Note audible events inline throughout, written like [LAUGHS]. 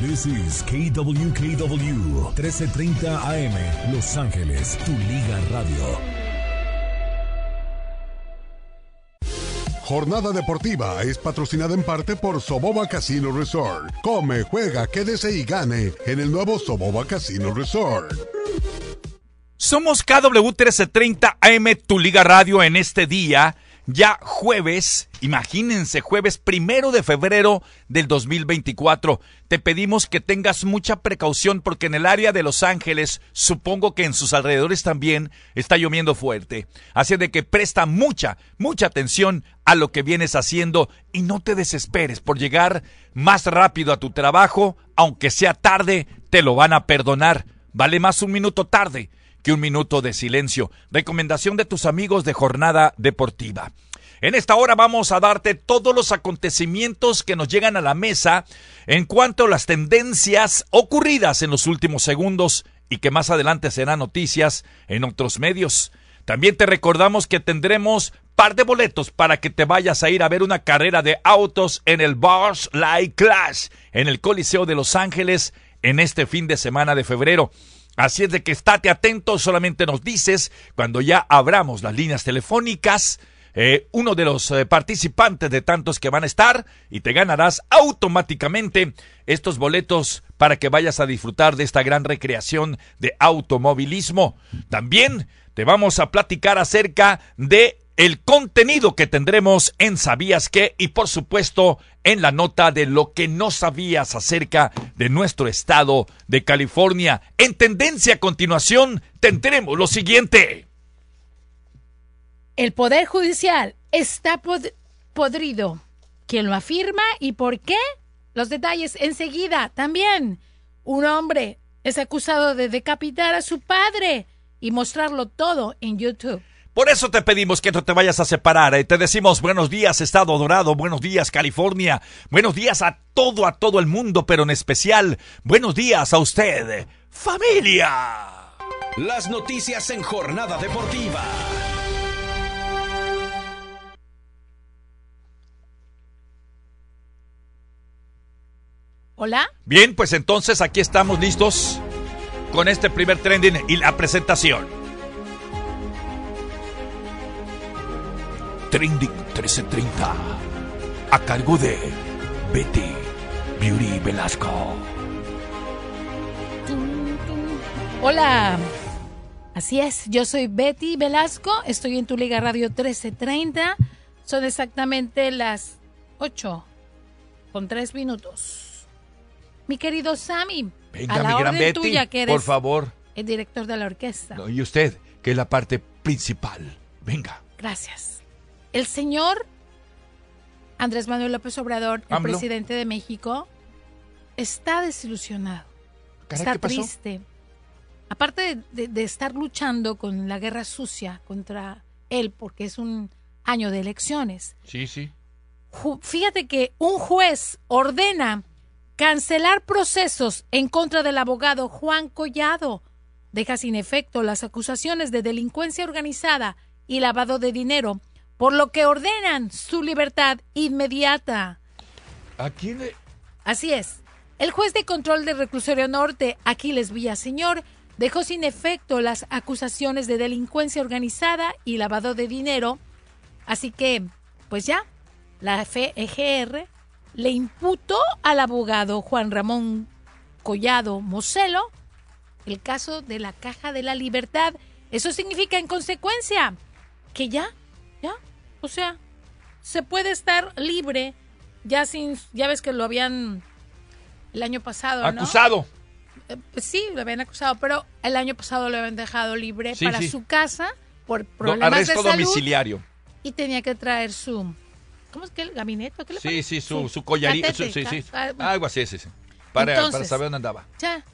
This is KWKW 1330 AM Los Ángeles, tu liga radio. Jornada deportiva es patrocinada en parte por Soboba Casino Resort. Come, juega, quédese y gane en el nuevo Soboba Casino Resort. Somos KW 1330 AM, tu liga radio en este día ya jueves, imagínense, jueves primero de febrero del 2024. Te pedimos que tengas mucha precaución porque en el área de Los Ángeles, supongo que en sus alrededores también está lloviendo fuerte. Así de que presta mucha, mucha atención a lo que vienes haciendo y no te desesperes por llegar más rápido a tu trabajo, aunque sea tarde, te lo van a perdonar. Vale más un minuto tarde que un minuto de silencio. Recomendación de tus amigos de jornada deportiva. En esta hora vamos a darte todos los acontecimientos que nos llegan a la mesa en cuanto a las tendencias ocurridas en los últimos segundos y que más adelante serán noticias en otros medios. También te recordamos que tendremos par de boletos para que te vayas a ir a ver una carrera de autos en el Bars Light Clash en el Coliseo de Los Ángeles en este fin de semana de febrero. Así es de que estate atento, solamente nos dices cuando ya abramos las líneas telefónicas. Eh, uno de los eh, participantes de tantos que van a estar y te ganarás automáticamente estos boletos para que vayas a disfrutar de esta gran recreación de automovilismo. También te vamos a platicar acerca de el contenido que tendremos en Sabías qué y por supuesto en la nota de lo que no sabías acerca de nuestro estado de California. En tendencia a continuación tendremos lo siguiente. El Poder Judicial está podrido. ¿Quién lo afirma y por qué? Los detalles enseguida. También, un hombre es acusado de decapitar a su padre y mostrarlo todo en YouTube. Por eso te pedimos que no te vayas a separar. y eh. Te decimos buenos días, Estado Dorado, buenos días, California, buenos días a todo, a todo el mundo, pero en especial, buenos días a usted, familia. Las noticias en jornada deportiva. Hola. Bien, pues entonces aquí estamos listos con este primer trending y la presentación. Trending 1330 a cargo de Betty Beauty Velasco. Hola, así es, yo soy Betty Velasco, estoy en tu Liga Radio 1330, son exactamente las 8 con 3 minutos. Mi querido Sammy, Venga, a la mi gran Betty, tuya que eres por favor. el director de la orquesta. y usted, que es la parte principal. Venga. Gracias. El señor Andrés Manuel López Obrador, el presidente de México, está desilusionado. está triste. Aparte de, estar luchando con la guerra sucia contra él, porque es un año de elecciones. Sí, sí. Fíjate que un juez ordena cancelar procesos en contra del abogado Juan Collado. Deja sin efecto las acusaciones de delincuencia organizada y lavado de dinero por lo que ordenan su libertad inmediata. Aquí Así es. El juez de control del reclusorio norte, Aquiles Villaseñor, dejó sin efecto las acusaciones de delincuencia organizada y lavado de dinero. Así que, pues ya, la FEGR le imputó al abogado Juan Ramón Collado Moselo el caso de la Caja de la Libertad. Eso significa, en consecuencia, que ya, ya, o sea, se puede estar libre ya sin, ya ves que lo habían el año pasado, Acusado. Eh, pues sí, lo habían acusado, pero el año pasado lo habían dejado libre para su casa por problemas de salud. domiciliario. Y tenía que traer su, ¿cómo es que el gabinete? ¿Qué le sí, sí, su, su collarito, sí, sí, ah, algo así, sí, sí. Para, para saber dónde andaba. Ya.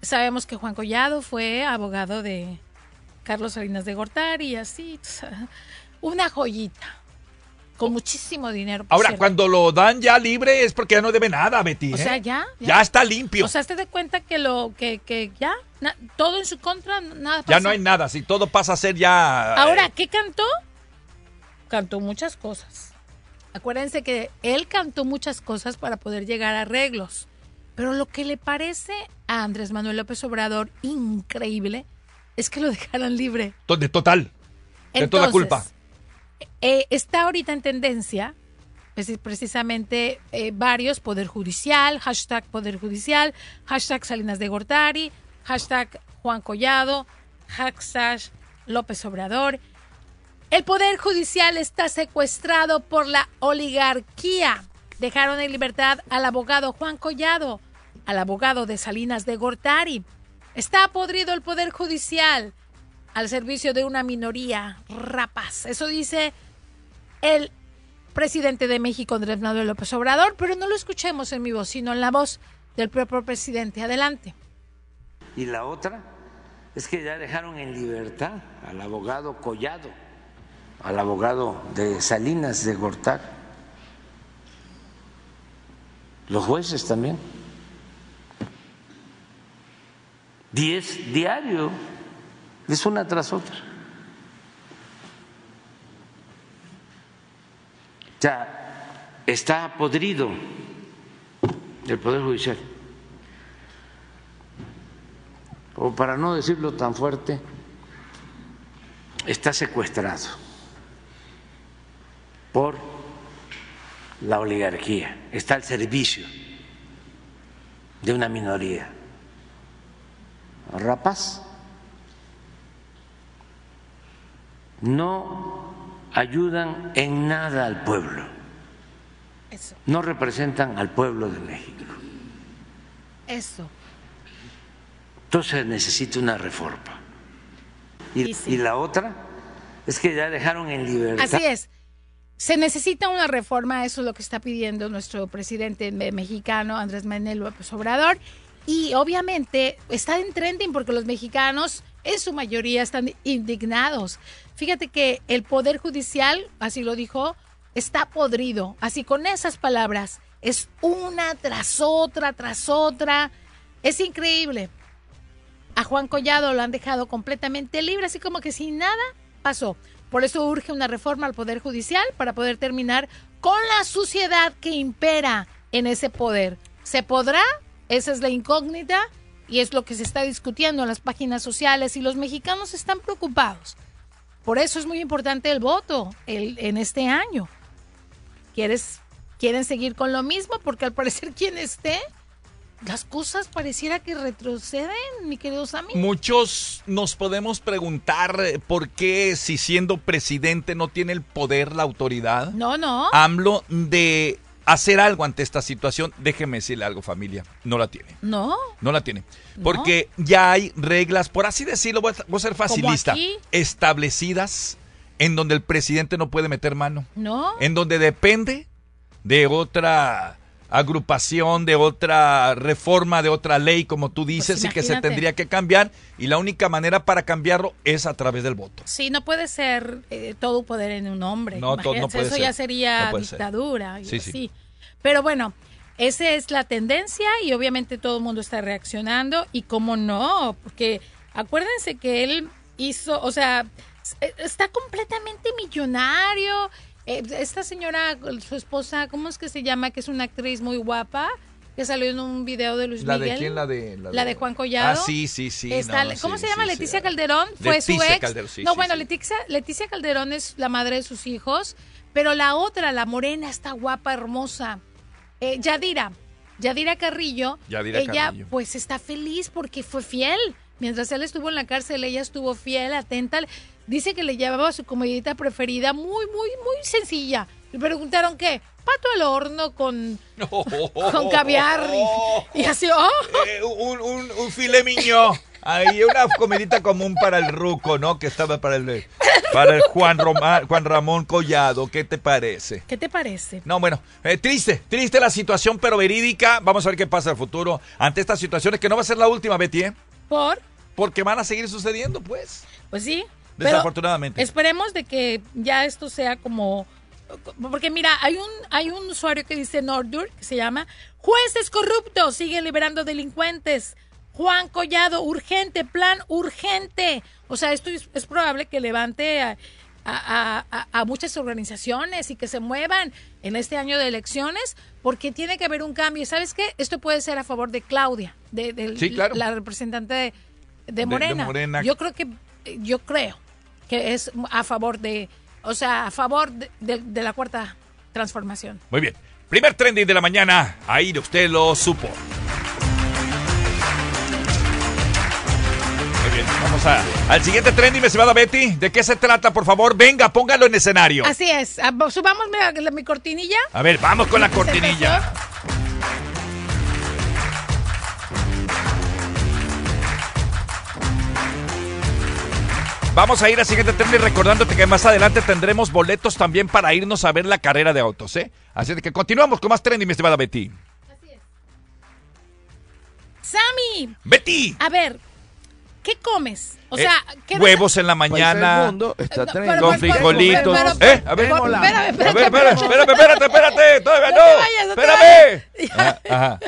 Sabemos que Juan Collado fue abogado de Carlos Salinas de Gortari y así una joyita. Con muchísimo dinero. Ahora, cuando lo dan ya libre es porque ya no debe nada, Betty. O sea, ¿eh? ya, ya. está limpio. O sea, te de cuenta que lo que, que ya, todo en su contra, nada Ya no hay nada, si todo pasa a ser ya... Ahora, eh, ¿qué cantó? Cantó muchas cosas. Acuérdense que él cantó muchas cosas para poder llegar a arreglos. Pero lo que le parece a Andrés Manuel López Obrador increíble es que lo [LAUGHS] dejaran libre. De total. De toda culpa. Eh, está ahorita en tendencia precisamente eh, varios, Poder Judicial, hashtag Poder Judicial, hashtag Salinas de Gortari, hashtag Juan Collado, hashtag López Obrador. El Poder Judicial está secuestrado por la oligarquía. Dejaron en libertad al abogado Juan Collado, al abogado de Salinas de Gortari. Está podrido el Poder Judicial al servicio de una minoría rapaz. Eso dice el presidente de México, Andrés Manuel López Obrador, pero no lo escuchemos en mi voz, sino en la voz del propio presidente. Adelante. Y la otra es que ya dejaron en libertad al abogado Collado, al abogado de Salinas de Gortar, los jueces también. Diez diario, es una tras otra. Ya está podrido el Poder Judicial. O para no decirlo tan fuerte, está secuestrado por la oligarquía, está al servicio de una minoría rapaz. No ayudan en nada al pueblo. No representan al pueblo de México. Eso. Entonces necesita una reforma. Y, y, la otra es que ya dejaron en libertad. Así es. Se necesita una reforma, eso es lo que está pidiendo nuestro presidente mexicano, Andrés Manuel López Obrador. Y obviamente está en trending porque los mexicanos en su mayoría están indignados. Fíjate que el Poder Judicial, así lo dijo, está podrido. Así con esas palabras, es una tras otra, tras otra. Es increíble. A Juan Collado lo han dejado completamente libre, así como que sin nada pasó. Por eso urge una reforma al Poder Judicial para poder terminar con la suciedad que impera en ese poder. ¿Se podrá? Esa es la incógnita y es lo que se está discutiendo en las páginas sociales y los mexicanos están preocupados. Por eso es muy importante el voto el, en este año. ¿Quieres, ¿Quieren seguir con lo mismo? Porque al parecer [LAUGHS] quien esté, las cosas pareciera que retroceden, mi querido Sammy. Muchos nos podemos preguntar eh, por qué si siendo presidente no tiene el poder, la autoridad. No, no. AMLO de hacer algo ante esta situación, déjeme decirle algo familia, no la tiene. No. No la tiene. Porque ya hay reglas, por así decirlo, voy a, ser facilista, establecidas en donde el presidente no puede meter mano. No. En donde depende de otra agrupación, de otra reforma, de otra ley, como tú dices, pues y que se tendría que cambiar. Y la única manera para cambiarlo es a través del voto. Sí, no puede ser eh, todo poder en un hombre. No, no puede Eso ya sería dictadura. sí, sí. Pero bueno, esa es la tendencia y obviamente todo el mundo está reaccionando. Y cómo no, porque acuérdense que él hizo, o sea, está completamente millonario esta señora, su esposa, ¿cómo es que se llama? Que es una actriz muy guapa que salió en un video de Luis ¿La Miguel. ¿La de quién? La de, la de... Juan Collado. Ah, sí, sí, sí. ¿Cómo se llama? Leticia Calderón. Fue su ex. Calderón, no, bueno, Leticia, Leticia Calderón es la madre de sus hijos, pero la otra, la morena, está guapa, hermosa. Eh, Yadira, Yadira Carrillo. Yadira ella, pues, está feliz porque fue fiel. Mientras él estuvo en la cárcel, ella estuvo fiel, atenta. Dice que le llevaba su comidita preferida muy, muy, muy sencilla. Le preguntaron qué, pato al horno con, con caviar y, así, oh. Eh, un, un, un filet miñón. Ahí una comidita común para el ruco, ¿no? Que estaba para el para el Juan, Juan Ramón Collado. ¿Qué te parece? ¿Qué te parece? No, bueno, eh, triste, triste la situación, pero verídica. Vamos a ver qué pasa en el futuro ante estas situaciones, que no va a ser la última, Betty, ¿eh? ¿Por? Porque van a seguir sucediendo, pues. Pues sí, Desafortunadamente. esperemos de que ya esto sea como porque mira, hay un hay un usuario que dice Nordur, que se llama Jueces corruptos siguen liberando delincuentes. Juan Collado, urgente, plan urgente. O sea, esto es, probable que levante a, a- a muchas organizaciones y que se muevan en este año de elecciones, porque tiene que haber un cambio. ¿Y ¿Sabes qué? Esto puede ser a favor de Claudia, de, de Sí, claro. la representante de, de. Morena. Yo creo que, yo creo que es a favor de, o sea, a favor de, de- de la cuarta transformación. Muy bien. Primer trending de la mañana. Ahí usted lo supo. Muy bien. Vamos a, al siguiente trending, mi estimada Betty. ¿De qué se trata, por favor? Venga, póngalo en escenario. Así es. Ah, Subamos mi, mi cortinilla. A ver, vamos con la cortinilla. Vamos a ir al siguiente trending recordándote que más adelante tendremos boletos también para irnos a ver la carrera de autos, ¿eh? Así que continuamos con más trending, mi estimada Betty. Sammy, Betty. a ver, ¿qué comes? O Eh, sea, ¿qué huevos en la mañana. mundo está No, pero- Con pero- frijolitos. pero- pero- ¿Eh? A ver. espérame, A espérame, ver, espérame, espérame. espérame, espérate, espérate. [LAUGHS] Todavía No no. te vayas, no te Espérame. vayas. Ajá, ajá.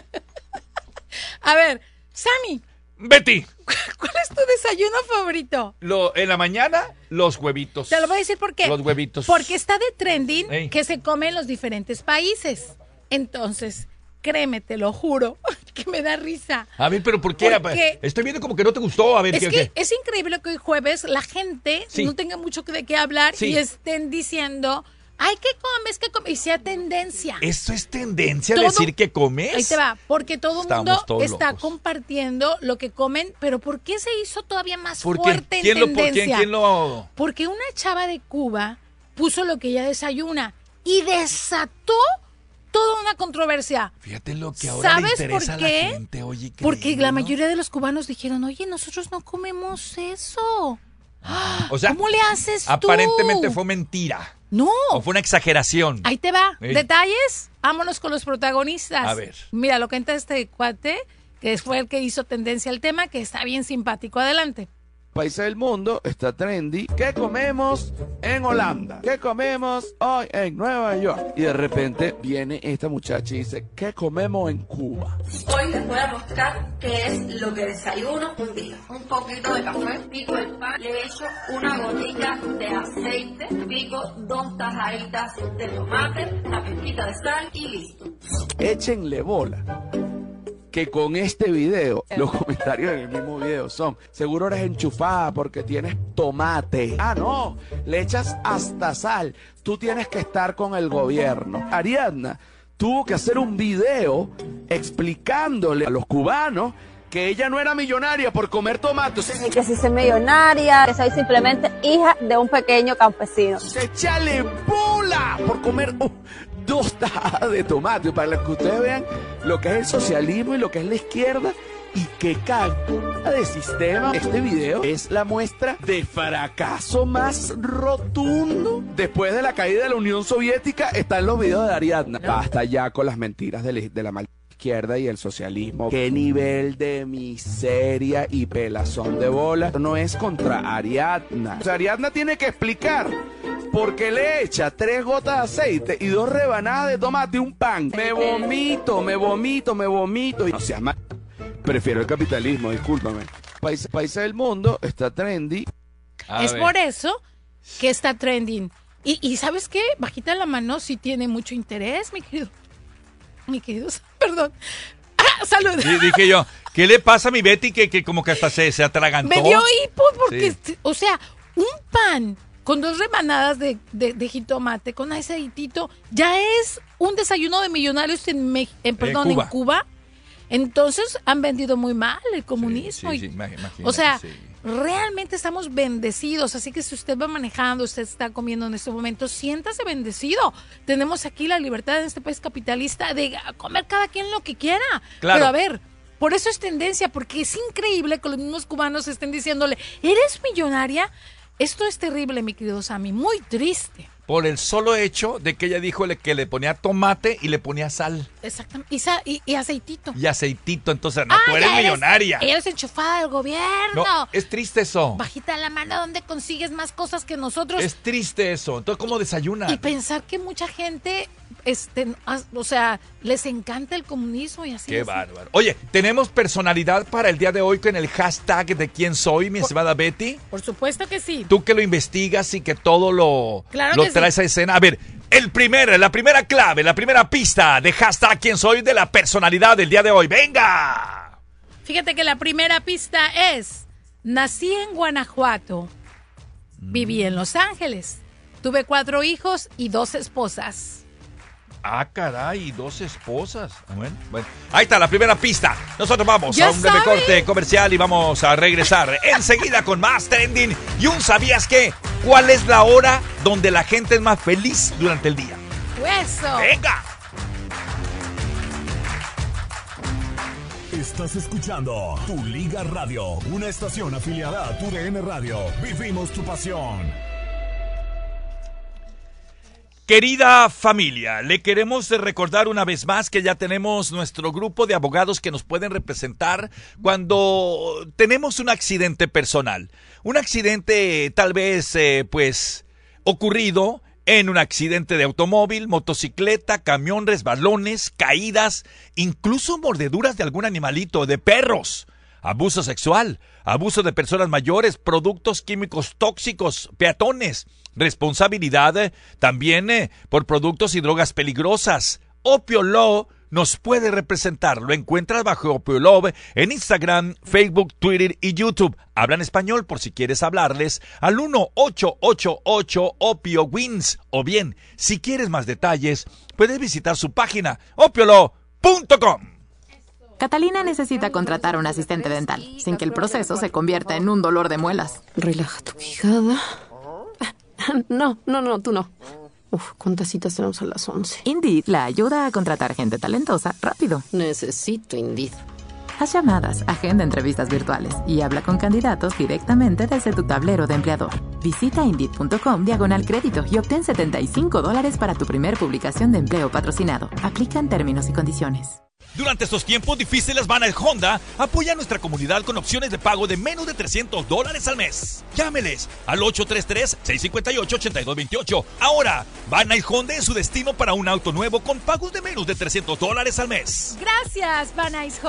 A ver, Sammy, Betty. [LAUGHS] ¿cuál es tu desayuno favorito? Lo, en la mañana, los huevitos. Te lo voy a decir por qué. Los huevitos. Porque está de trending Ey. que se come en los diferentes países. Entonces, créeme, te lo juro, [LAUGHS] que me da risa. A ver, pero ¿por qué? Porque- Estoy viendo como que no te gustó. A ver, Es ¿qué, que qué? es increíble que hoy jueves la gente Sí. no tenga mucho de qué hablar Sí. y estén diciendo, ay, ¿qué comes? ¿Qué comes? Y sea tendencia. ¿Eso es tendencia Todo- decir que comes? Ahí te va, porque todo el mundo está locos. compartiendo lo que comen, pero ¿por qué se hizo todavía más ¿Por fuerte en ¿Quién lo, por quién, tendencia? quién lo...? Porque una chava de Cuba puso lo que ella desayuna y desató toda una controversia. Fíjate lo que ahora ¿Sabes le por interesa qué? a la gente. Oye, Porque la mayoría de los cubanos dijeron, oye, nosotros no comemos eso. O sea, ¿Cómo le haces tú? aparentemente fue mentira. No. O fue una exageración. Ahí te va. Detalles. Vámonos con los protagonistas. A ver. Mira, lo que entra este cuate, que fue el que hizo tendencia al tema, que está bien simpático. Adelante. Países del mundo está trendy. ¿Qué comemos en Holanda? ¿Qué comemos hoy en Nueva York? Y de repente viene esta muchacha y dice, ¿qué comemos en Cuba? Hoy les voy a mostrar qué es lo que desayuno un día. Un poquito de café, pico el pan, le echo una gotita de aceite, pico dos tajaditas de tomate, una pizquita de sal y listo. Échenle bola. Que con este video, los comentarios en el mismo video son, seguro eres enchufada porque tienes tomate. Ah, no, le echas hasta sal. Tú tienes que estar con el gobierno. Ariadna tuvo que hacer un video explicándole a los cubanos que ella no era millonaria por comer tomate. O sea, ni que si soy millonaria, que soy simplemente hija de un pequeño campesino. echarle bola por comer uh, dos tajadas de tomate para que ustedes vean lo que es el socialismo y lo que es la izquierda y qué cagada de sistema. Este video es la muestra de fracaso más rotundo. Después de la caída de la Unión Soviética están los videos de Ariadna. Basta ya con las mentiras de la maldita izquierda y el socialismo. Qué nivel de miseria y pelazón de bola. No es contra Ariadna. O sea, Ariadna tiene que explicar por qué le echa tres gotas de aceite y dos rebanadas de tomate y un pan. Me vomito, me vomito, me vomito. No seas mal. Prefiero el capitalismo, discúlpame. País- países del mundo está trendy. A es ver. por eso que está trending. Y, y ¿sabes qué? Bajita la mano si tiene mucho interés, mi querido. Mi querido, perdón. Ah, salud. Sí, dije yo, ¿qué le pasa a mi Betty que, que como que hasta se, se atragantó? Me dio hipo porque, Sí. o sea, un pan con dos remanadas de, de, de jitomate, con aceitito, ya es un desayuno de millonarios en, Mex- en, perdón, Cuba. en Cuba. Entonces han vendido muy mal el comunismo. sí, sí, o sea. Realmente estamos bendecidos. Así que si usted va manejando, usted está comiendo en este momento, siéntase bendecido. Tenemos aquí la libertad en este país capitalista de comer cada quien lo que quiera. Claro. Pero a ver, por eso es tendencia, porque es increíble que los mismos cubanos estén diciéndole, ¿eres millonaria? Esto es terrible, mi querido Sammy, muy triste. Por el solo hecho de que ella dijo que le ponía tomate y le ponía sal Exactamente. Y, sa- y- y aceitito. y aceitito. Entonces, no, Ah, tú eres millonaria. Eres enchufada del gobierno. No, es triste eso. Bajita la mano donde consigues más cosas que nosotros. Es triste eso. Entonces, ¿cómo desayunan? Y pensar que mucha gente este, o sea, les encanta el comunismo y así. Qué así. bárbaro. Oye, tenemos personalidad para el día de hoy con el hashtag de quién soy, mi estimada Betty. Por supuesto que sí. Tú que lo investigas y que todo lo, Claro lo traes sí. a escena. A ver, el primer, la primera clave, la primera pista de hashtag quién soy de la personalidad del día de hoy. ¡Venga! Fíjate que la primera pista es, nací en Guanajuato, viví en Los Ángeles, tuve cuatro hijos y dos esposas. Ah, caray, dos esposas. Bueno, bueno. Ahí está la primera pista. Nosotros vamos Ya a un breve sabe. corte comercial y vamos a regresar enseguida con más trending. Y un ¿sabías qué? ¿Cuál es la hora donde la gente es más feliz durante el día? Eso. ¡Venga! Estás escuchando Tu Liga Radio, una estación afiliada a Tu DN Radio. Vivimos tu pasión. Querida familia, le queremos recordar una vez más que ya tenemos nuestro grupo de abogados que nos pueden representar cuando tenemos un accidente personal. Un accidente tal vez, eh, pues, ocurrido en un accidente de automóvil, motocicleta, camión, resbalones, caídas, incluso mordeduras de algún animalito, de perros abuso sexual, abuso de personas mayores, productos químicos tóxicos, peatones, responsabilidad eh, también eh, por productos y drogas peligrosas. Opio Law nos puede representar. Lo encuentras bajo Opio Law en Instagram, Facebook, Twitter y YouTube. Hablan español por si quieres hablarles al 1888 Opio Wins. O bien, si quieres más detalles, puedes visitar su página opiolaw.com. Catalina necesita contratar a un asistente dental, sin que el proceso se convierta en un dolor de muelas. Relaja tu quijada. No, no, no, tú no. Uf, ¿cuántas citas tenemos a las 11? Indeed la ayuda a contratar gente talentosa rápido. Necesito Indeed. Haz llamadas, agenda entrevistas virtuales y habla con candidatos directamente desde tu tablero de empleador. Visita Indeed.com diagonal crédito y obtén 75 dólares para tu primer publicación de empleo patrocinado. Aplican términos y condiciones. Durante estos tiempos difíciles, Banal Honda apoya a nuestra comunidad con opciones de pago de menos de 300 dólares al mes. Llámeles al 833-658-8228. Ahora, Banal Honda es su destino para un auto nuevo con pagos de menos de 300 dólares al mes. Gracias, Van Nuys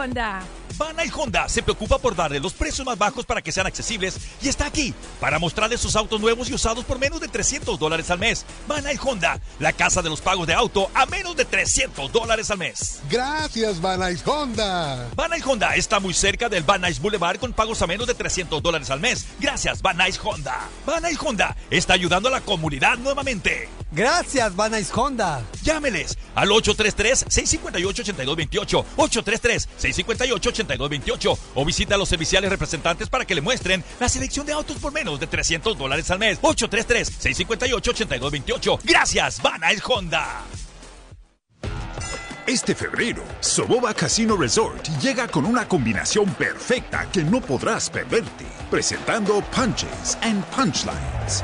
Honda. Banal Honda se preocupa por darle los precios más bajos para que sean accesibles y está aquí para mostrarles sus autos nuevos y usados por menos de 300 dólares al mes. Banal Honda, la casa de los pagos de auto a menos de 300 dólares al mes. Gracias, Van Honda. Van Honda está muy cerca del Van Boulevard con pagos a menos de 300 dólares al mes. Gracias, Van Honda. Van Honda está ayudando a la comunidad nuevamente. Gracias, Van Honda. Llámeles al 833-658-8228, 833-658-8228 o visita a los serviciales representantes para que le muestren la selección de autos por menos de 300 dólares al mes. 833-658-8228. Gracias, Van Nuys Honda. Este febrero, Soboba Casino Resort llega con una combinación perfecta que no podrás perderte, presentando Punches and Punchlines.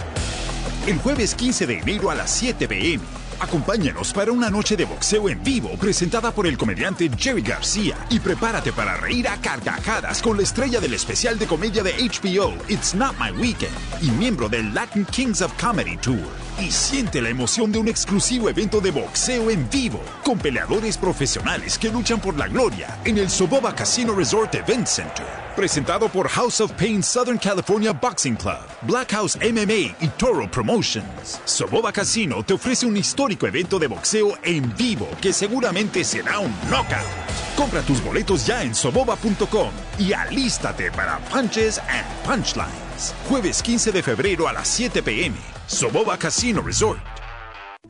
El jueves 15 de enero a las 7 pm, acompáñanos para una noche de boxeo en vivo presentada por el comediante Jerry García y prepárate para reír a carcajadas con la estrella del especial de comedia de HBO It's Not My Weekend y miembro del Latin Kings of Comedy Tour. Y siente la emoción de un exclusivo evento de boxeo en vivo con peleadores profesionales que luchan por la gloria en el Soboba Casino Resort Event Center. Presentado por House of Pain Southern California Boxing Club, Black House MMA y Toro Promotions. Soboba Casino te ofrece un histórico evento de boxeo en vivo que seguramente será un knockout. Compra tus boletos ya en soboba.com y alístate para Punches and Punchlines. Jueves 15 de febrero a las 7 pm. Soboba Casino Resort.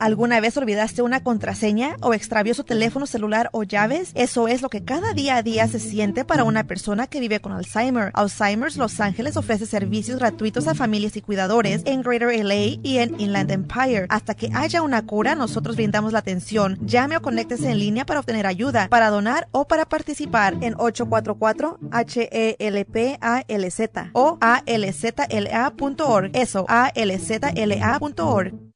¿Alguna vez olvidaste una contraseña o extravió su teléfono celular o llaves? Eso es lo que cada día a día se siente para una persona que vive con Alzheimer. Alzheimer's Los Ángeles ofrece servicios gratuitos a familias y cuidadores en Greater LA y en Inland Empire. Hasta que haya una cura, nosotros brindamos la atención. Llame o conéctese en línea para obtener ayuda, para donar o para participar en 844-HELPALZ o alzla.org. Eso, alzla.org.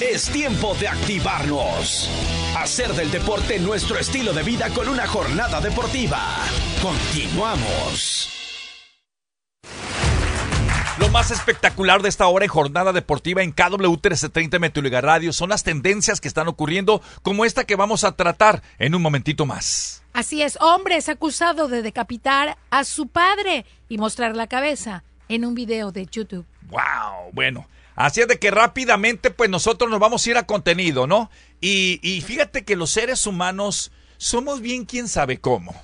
Es tiempo de activarnos. Hacer del deporte nuestro estilo de vida con una jornada deportiva. Continuamos. Lo más espectacular de esta hora en jornada deportiva en KW 1330 Metuliga Radio son las tendencias que están ocurriendo, como esta que vamos a tratar en un momentito más. Así es, hombre es acusado de decapitar a su padre y mostrar la cabeza en un video de YouTube. ¡Wow! Bueno. Así es de que rápidamente, pues nosotros nos vamos a ir a contenido, ¿no? Y, y, fíjate que los seres humanos somos bien quién sabe cómo.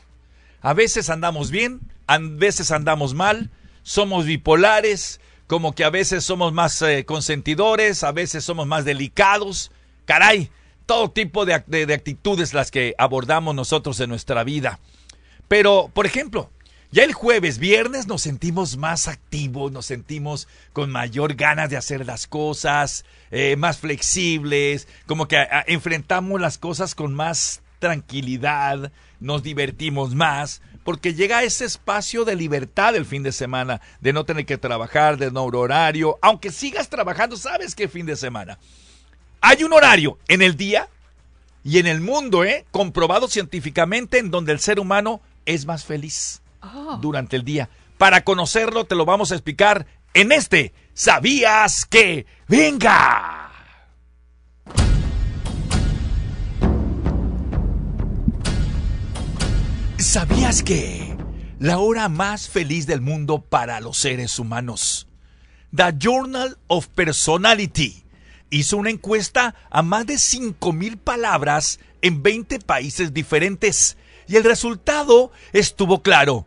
A veces andamos bien, a veces andamos mal, somos bipolares, como que a veces somos más eh, consentidores, a veces somos más delicados. Caray, todo tipo de, de, de actitudes las que abordamos nosotros en nuestra vida. Pero, por ejemplo, ya el jueves, viernes nos sentimos más activos, nos sentimos con mayor ganas de hacer las cosas, eh, más flexibles, como que a, a, enfrentamos las cosas con más tranquilidad, nos divertimos más, porque llega ese espacio de libertad el fin de semana, de no tener que trabajar, de no horario, aunque sigas trabajando, sabes que fin de semana. Hay un horario en el día y en el mundo, ¿eh? comprobado científicamente, en donde el ser humano es más feliz oh. durante el día. Para conocerlo te lo vamos a explicar en este ¿Sabías que? ¡Venga! ¿Sabías que? La hora más feliz del mundo para los seres humanos. The Journal of Personality hizo una encuesta a más de 5.000 palabras en 20 países diferentes y el resultado estuvo claro.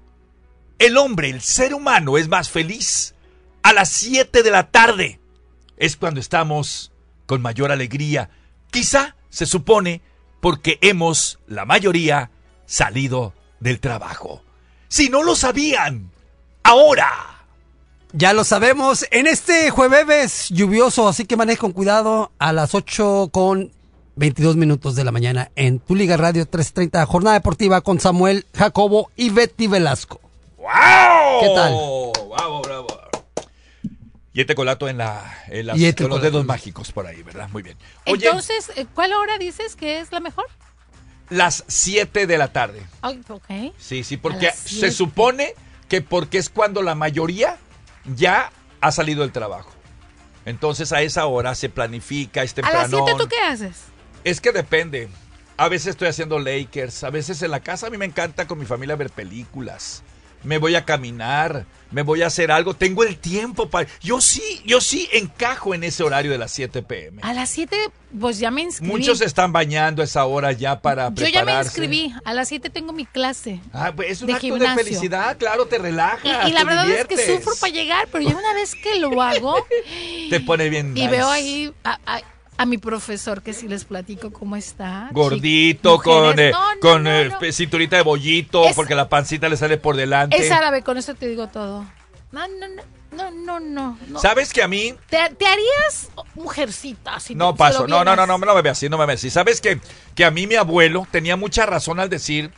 El hombre, el ser humano, es más feliz a las 7 de la tarde. Es cuando estamos con mayor alegría. Quizá, se supone, porque hemos, la mayoría, salido del trabajo. Si no lo sabían, ahora. Ya lo sabemos, en este jueves lluvioso, así que maneja con cuidado a las 8 con 22 minutos de la mañana en Tu Liga Radio 330, jornada deportiva con Samuel Jacobo y Betty Velasco. ¡Wow! ¿Qué tal? ¡Bravo, bravo! Y este colato en, la, en las, este con los dedos mágicos por ahí, ¿verdad? Muy bien. Oye, Entonces, eh, ¿cuál hora dices que es la mejor? las 7 de la tarde. Ay, ok. Sí, sí, porque se supone que porque es cuando la mayoría ya ha salido del trabajo. Entonces a esa hora se planifica, es ¿A las temprano. 7 tú qué haces? Es que depende. A veces estoy haciendo Lakers, a veces en la casa a mí me encanta con mi familia ver películas. Me voy a caminar, me voy a hacer algo, tengo el tiempo para... Yo sí, yo sí encajo en ese horario de las 7 pm. A las 7, pues ya me inscribí. Muchos están bañando a esa hora ya para Yo prepararse. ya me inscribí. A las 7 tengo mi clase. Ah, pues es un de acto gimnasio. de felicidad, claro, te relajas. Y, y la verdad es que sufro para llegar, pero ya una vez que lo hago [LAUGHS] Te pone bien y nice. veo ahí a, a- a mi profesor que si les platico cómo está. Gordito, Mujeres, con, eh, no, no, con no, eh, cinturita de bollito, Es- porque la pancita le sale por delante. Es árabe, con eso te digo todo. No, no, no, no, no, no. no. ¿Sabes que a mí ¿Te, te harías mujercita si No te- si paso, lo no, no, no, no, no me ve así, no me ve así. ¿Sabes que, que a mí mi abuelo tenía mucha razón al decir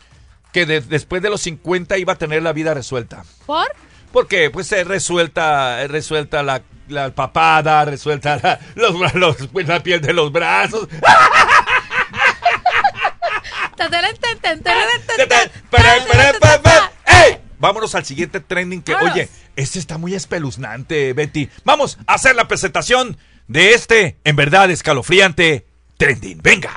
que de- después de los 50 iba a tener la vida resuelta? ¿Por? Porque pues se resuelta, eh, resuelta la, la papada, resuelta la, los, [LAUGHS] los- pues, la piel de los brazos. ¡Ey! Vámonos al siguiente trending que, oye, este está muy espeluznante, Betty. Vamos a hacer la presentación de este, en verdad, escalofriante trending. Venga.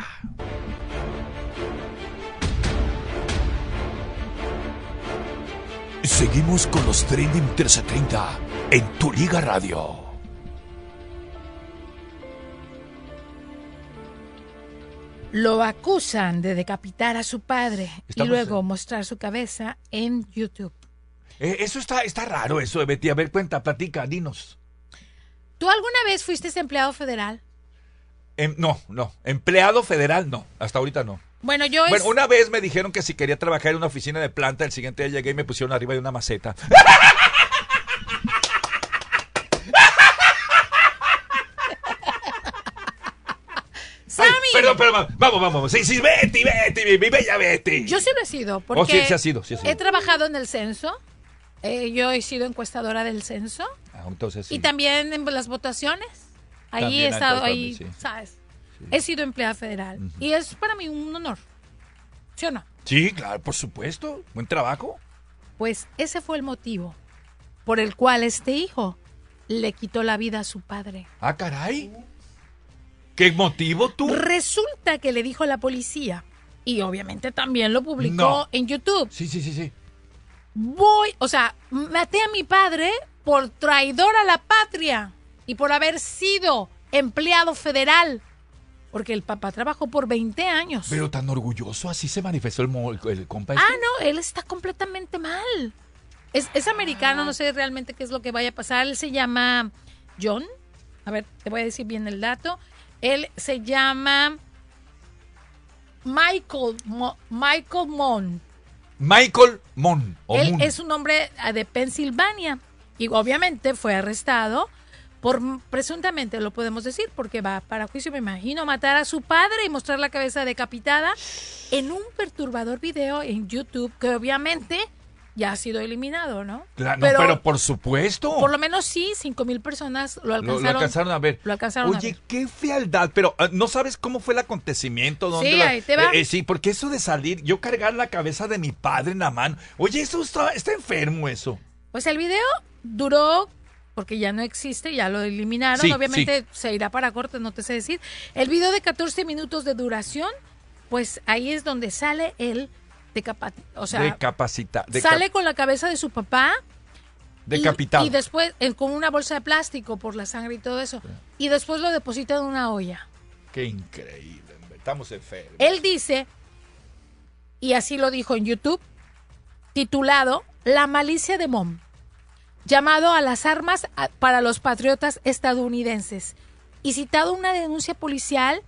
Seguimos con los trending 1330 en tu liga radio. Lo acusan de decapitar a su padre Estamos- y luego mostrar su cabeza en YouTube. Eh, eso está, está raro, eso, eh, Betty. A ver, cuenta, platica, dinos. ¿Tú alguna vez fuiste empleado federal? Em, no, no. Empleado federal, no. Hasta ahorita no. Bueno, yo Bueno, es- una vez me dijeron que si quería trabajar en una oficina de planta, el siguiente día llegué y me pusieron arriba de una maceta. [LAUGHS] Sammy. Perdón, perdón, vamos, vamos, vamos. Sí, sí, Betty, Betty, mi, mi bella Betty. Yo sí lo he sido, porque Oh, sí, sí ha sido, sí ha sido. he trabajado en el censo, eh, yo he sido encuestadora del censo Ah, entonces sí. y también en las votaciones. Ahí También he estado, ahí. ¿sabes? He sido empleada federal y es para mí un honor, ¿sí o no? Sí, claro, por supuesto. Buen trabajo. Pues ese fue el motivo por el cual este hijo le quitó la vida a su padre. Ah, caray. ¿Qué motivo tú? Resulta que le dijo a la policía y obviamente también lo publicó No. en YouTube. Sí, sí, sí, sí. Voy, o sea, maté a mi padre por traidor a la patria y por haber sido empleado federal. Porque el papá trabajó por 20 años. Pero tan orgulloso, así se manifestó el, el, el compa. Ah, este. no, él está completamente mal. Es, es americano, no sé realmente qué es lo que vaya a pasar. Él se llama John. A ver, te voy a decir bien el dato. Él se llama Michael, Mo- Michael Mon. Michael Mon. Él Moon. es un hombre ah, de Pensilvania y obviamente fue arrestado por presuntamente, lo podemos decir, porque va para juicio, me imagino, matar a su padre y mostrar la cabeza decapitada en un perturbador video en YouTube que obviamente ya ha sido eliminado, ¿no? Claro, no, pero, por supuesto. por lo menos sí, cinco mil personas lo Lo- alcanzaron. lo, alcanzaron a ver. Lo alcanzaron a Oye, ver. qué fealdad. Pero ah, no sabes cómo fue el acontecimiento. ¿Dónde Sí, la- ahí te va. Eh, eh, sí, porque eso de salir, yo cargar la cabeza de mi padre en la mano. Oye, eso está, está enfermo, eso. Pues el video duró, porque ya no existe, ya lo eliminaron. Sí, Obviamente se irá para corte, no te sé decir. El video de 14 minutos de duración, pues ahí es donde sale el decapitado. O sea, deca- sale con la cabeza de su papá. y- decapitado. Y, después eh, con una bolsa de plástico por la sangre y todo eso. Y después lo deposita en una olla. Qué increíble. Estamos enfermos. Él dice, y así lo dijo en YouTube, titulado La malicia de Mom, llamado a las armas para los patriotas estadounidenses. Y citado una denuncia policial,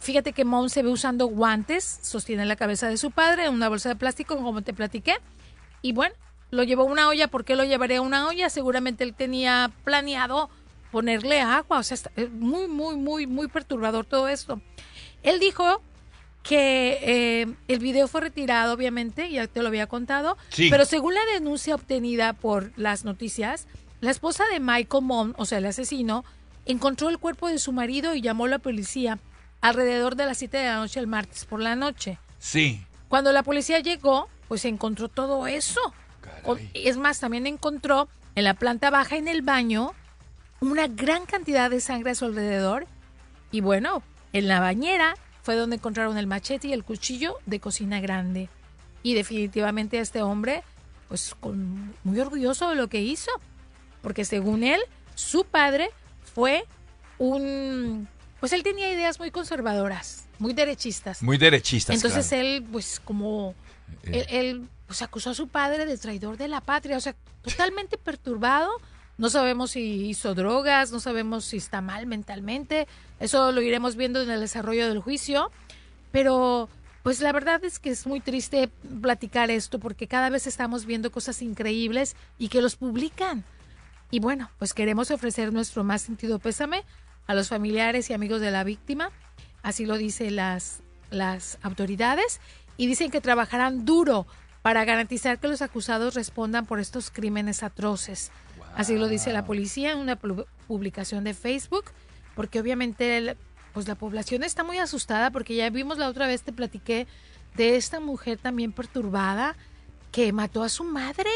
fíjate que Mom se ve usando guantes, sostiene la cabeza de su padre en una bolsa de plástico, como te platiqué. Y bueno, lo llevó una olla. ¿Por qué lo llevaría a una olla? Seguramente él tenía planeado ponerle agua. O sea, está- es muy, muy, muy, muy perturbador todo esto. Él dijo que eh, el video fue retirado, obviamente, ya te lo había contado, Sí. pero según la denuncia obtenida por las noticias, la esposa de Michael Mon, o sea, el asesino, encontró el cuerpo de su marido y llamó a la policía alrededor de las 7 de la noche el martes por la noche. Sí. Cuando la policía llegó, pues encontró todo eso. Con- es más, también encontró en la planta baja en el baño una gran cantidad de sangre a su alrededor. Y bueno, en la bañera fue donde encontraron el machete y el cuchillo de cocina grande. Y definitivamente este hombre, pues con- muy orgulloso de lo que hizo. Porque según él, su padre fue un... Pues él tenía ideas muy conservadoras, muy derechistas. Muy derechistas. Entonces claro. él, pues como, él, él, pues acusó a su padre de traidor de la patria, o sea, totalmente perturbado. No sabemos si hizo drogas, no sabemos si está mal mentalmente. Eso lo iremos viendo en el desarrollo del juicio. Pero, pues la verdad es que es muy triste platicar esto porque cada vez estamos viendo cosas increíbles y que los publican. Y bueno, pues queremos ofrecer nuestro más sentido pésame a los familiares y amigos de la víctima. Así lo dicen las, las autoridades. Y dicen que trabajarán duro para garantizar que los acusados respondan por estos crímenes atroces. Así lo dice la policía en una pu- publicación de Facebook. Porque obviamente pues la población está muy asustada porque ya vimos la otra vez, te platiqué de esta mujer también perturbada que mató a su madre.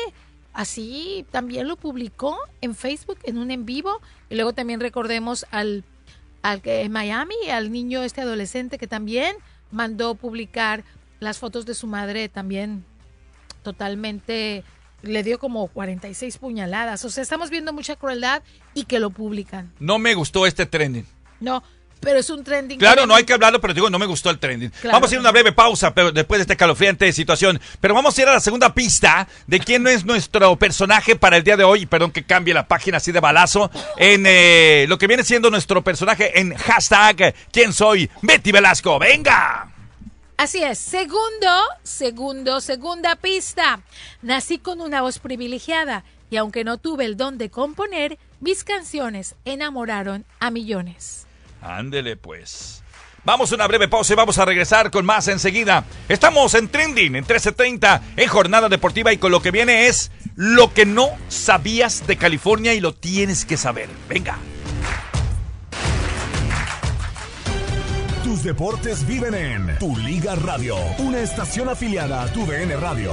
Así también lo publicó en Facebook en un en vivo. Y luego también recordemos al, al en Miami, al niño este adolescente que también mandó publicar las fotos de su madre también totalmente le dio como 46 puñaladas. O sea, estamos viendo mucha crueldad y que lo publican. No me gustó este trending. No, Pero es un trending. Claro, no hay que hablarlo, pero digo, no me gustó el trending. Claro. Vamos a ir a una breve pausa pero después de esta calofriante situación. Pero vamos a ir a la segunda pista de quién es nuestro personaje para el día de hoy. Perdón que cambie la página así de balazo. En eh, lo que viene siendo nuestro personaje en hashtag ¿Quién soy? Betty Velasco. ¡Venga! Así es. Segundo, segundo, segunda pista. Nací con una voz privilegiada y aunque no tuve el don de componer, mis canciones enamoraron a millones. Ándele pues. Vamos a una breve pausa y vamos a regresar con más enseguida. Estamos en Trending, en 1330, en Jornada Deportiva y con lo que viene es lo que no sabías de California y lo tienes que saber. Venga. Tus deportes viven en Tu Liga Radio, una estación afiliada a Tu DN Radio.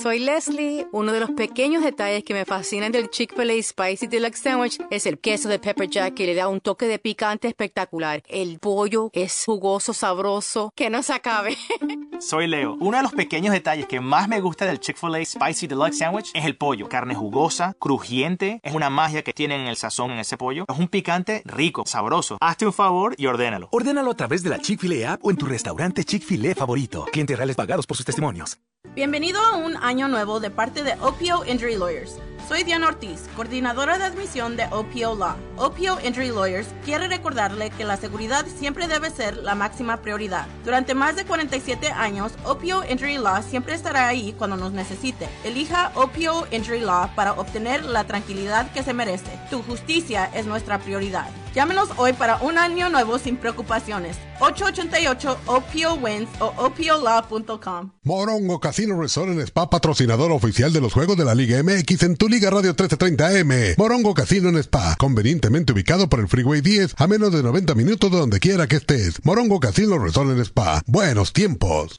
Soy Leslie. Uno de los pequeños detalles que me fascinan del Chick-fil-A Spicy Deluxe Sandwich es el queso de Pepper Jack que le da un toque de picante espectacular. El pollo es jugoso, sabroso, que no se acabe. [LAUGHS] Soy Leo. Uno de los pequeños detalles que más me gusta del Chick-fil-A Spicy Deluxe Sandwich es el pollo. Carne jugosa, crujiente, es una magia que tienen el sazón en ese pollo. Es un picante rico, sabroso. Hazte un favor y ordénalo. Ordénalo a través de la Chick-fil-A app o en tu restaurante Chick-fil-A favorito. Clientes reales pagados por sus testimonios. Bienvenido a un año nuevo de parte de OPO Injury Lawyers. Soy Diana Ortiz, coordinadora de admisión de OPO Law. OPO Injury Lawyers quiere recordarle que la seguridad siempre debe ser la máxima prioridad. Durante más de 47 años, OPO Injury Law siempre estará ahí cuando nos necesite. Elija OPO Injury Law para obtener la tranquilidad que se merece. Tu justicia es nuestra prioridad. Llámenos hoy para un año nuevo sin preocupaciones. 888 OPO Wins o OPOLaw.com. Morongo Casino Resort en Spa, patrocinador oficial de los Juegos de la Liga MX en tu Liga Radio 1330M. Morongo Casino en Spa, convenientemente ubicado por el Freeway 10 a menos de 90 minutos de donde quiera que estés. Morongo Casino Resort en Spa. Buenos tiempos.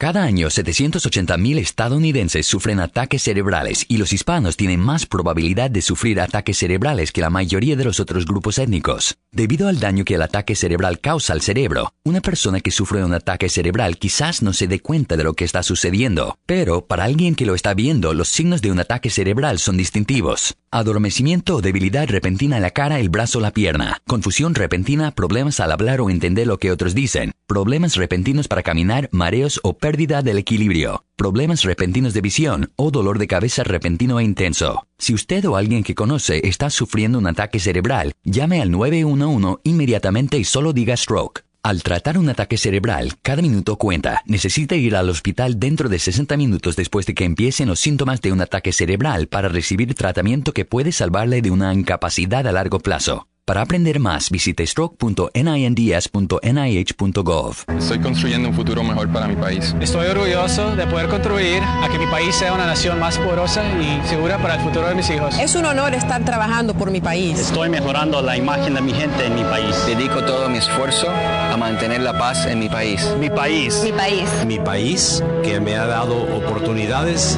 Cada año, 780.000 estadounidenses sufren ataques cerebrales y los hispanos tienen más probabilidad de sufrir ataques cerebrales que la mayoría de los otros grupos étnicos. Debido al daño que el ataque cerebral causa al cerebro, una persona que sufre un ataque cerebral quizás no se dé cuenta de lo que está sucediendo, pero para alguien que lo está viendo, los signos de un ataque cerebral son distintivos. Adormecimiento o debilidad repentina en la cara, el brazo o la pierna. Confusión repentina, problemas al hablar o entender lo que otros dicen. Problemas repentinos para caminar, mareos o pérdida del equilibrio. Problemas repentinos de visión o dolor de cabeza repentino e intenso. Si usted o alguien que conoce está sufriendo un ataque cerebral, llame al 911 inmediatamente y solo diga stroke. Al tratar un ataque cerebral, cada minuto cuenta. Necesita ir al hospital dentro de 60 minutos después de que empiecen los síntomas de un ataque cerebral para recibir tratamiento que puede salvarle de una incapacidad a largo plazo. Para aprender más, visite stroke.ninds.nih.gov. Estoy construyendo un futuro mejor para mi país. Estoy orgulloso de poder contribuir a que mi país sea una nación más poderosa y segura para el futuro de mis hijos. Es un honor estar trabajando por mi país. Estoy mejorando la imagen de mi gente en mi país. Dedico todo mi esfuerzo a mantener la paz en mi país. Mi país. Mi país. Mi país que me ha dado oportunidades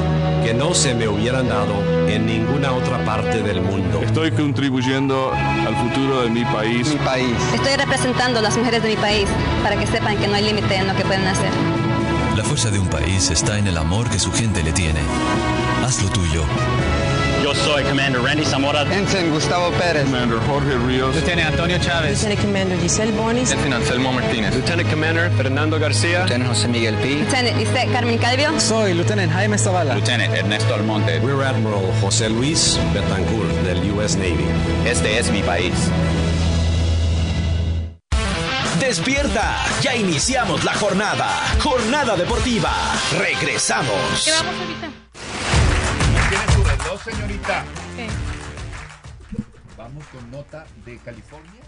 que no se me hubieran dado en ninguna otra parte del mundo. Estoy contribuyendo al futuro de mi país. Mi país. Estoy representando a las mujeres de mi país para que sepan que no hay límite en lo que pueden hacer. La fuerza de un país está en el amor que su gente le tiene. Haz lo tuyo. Yo soy Commander Randy Zamora. Ensign Gustavo Pérez. Commander Jorge Ríos. Lieutenant Antonio Chávez. Lieutenant Commander Giselle Bonis. Lieutenant Anselmo Martínez. Lieutenant Commander Fernando García. Lieutenant José Miguel Pi. Lieutenant Lisette Carmen Calvio. Soy Lieutenant Jaime Zavala. Lieutenant Ernesto Almonte. Rear Admiral José Luis Betancourt del US Navy. Este es mi país. Despierta, ya iniciamos la jornada. Jornada deportiva. Regresamos. ¿Qué vamos ahorita? ¿Tiene su reloj, señorita? Vamos con nota de California.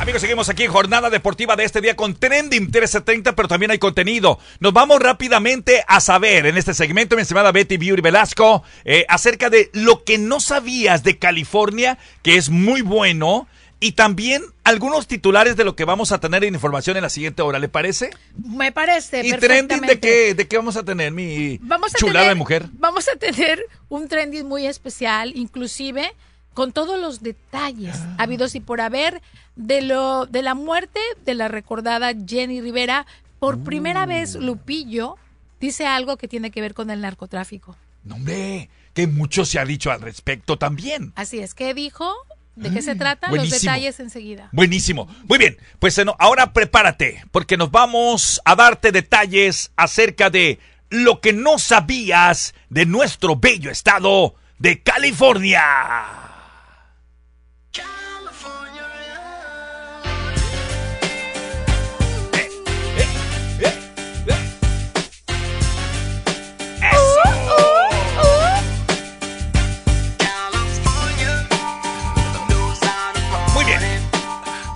Amigos, seguimos aquí en Jornada Deportiva de este día con Trending 1330, pero también hay contenido. Nos vamos rápidamente a saber en este segmento, mi estimada Betty Beauty Velasco, eh, acerca de lo que no sabías de California, que es muy bueno, y también algunos titulares de lo que vamos a tener en información en la siguiente hora, ¿le parece? Me parece. ¿Y trending de qué, de qué vamos a tener, mi Vamos a chulada tener- de mujer? Vamos a tener un trending muy especial, inclusive con todos los detalles Ah. habidos y por haber de lo de la muerte de la recordada Jenny Rivera. Por Mm. primera vez Lupillo dice algo que tiene que ver con el narcotráfico. No, hombre, que mucho se ha dicho al respecto también. Así es, ¿qué dijo? ¿De qué se trata? Mm, buenísimo. Los detalles enseguida. Buenísimo. Muy bien, pues ahora prepárate, porque nos vamos a darte detalles acerca de lo que no sabías de nuestro bello estado de California.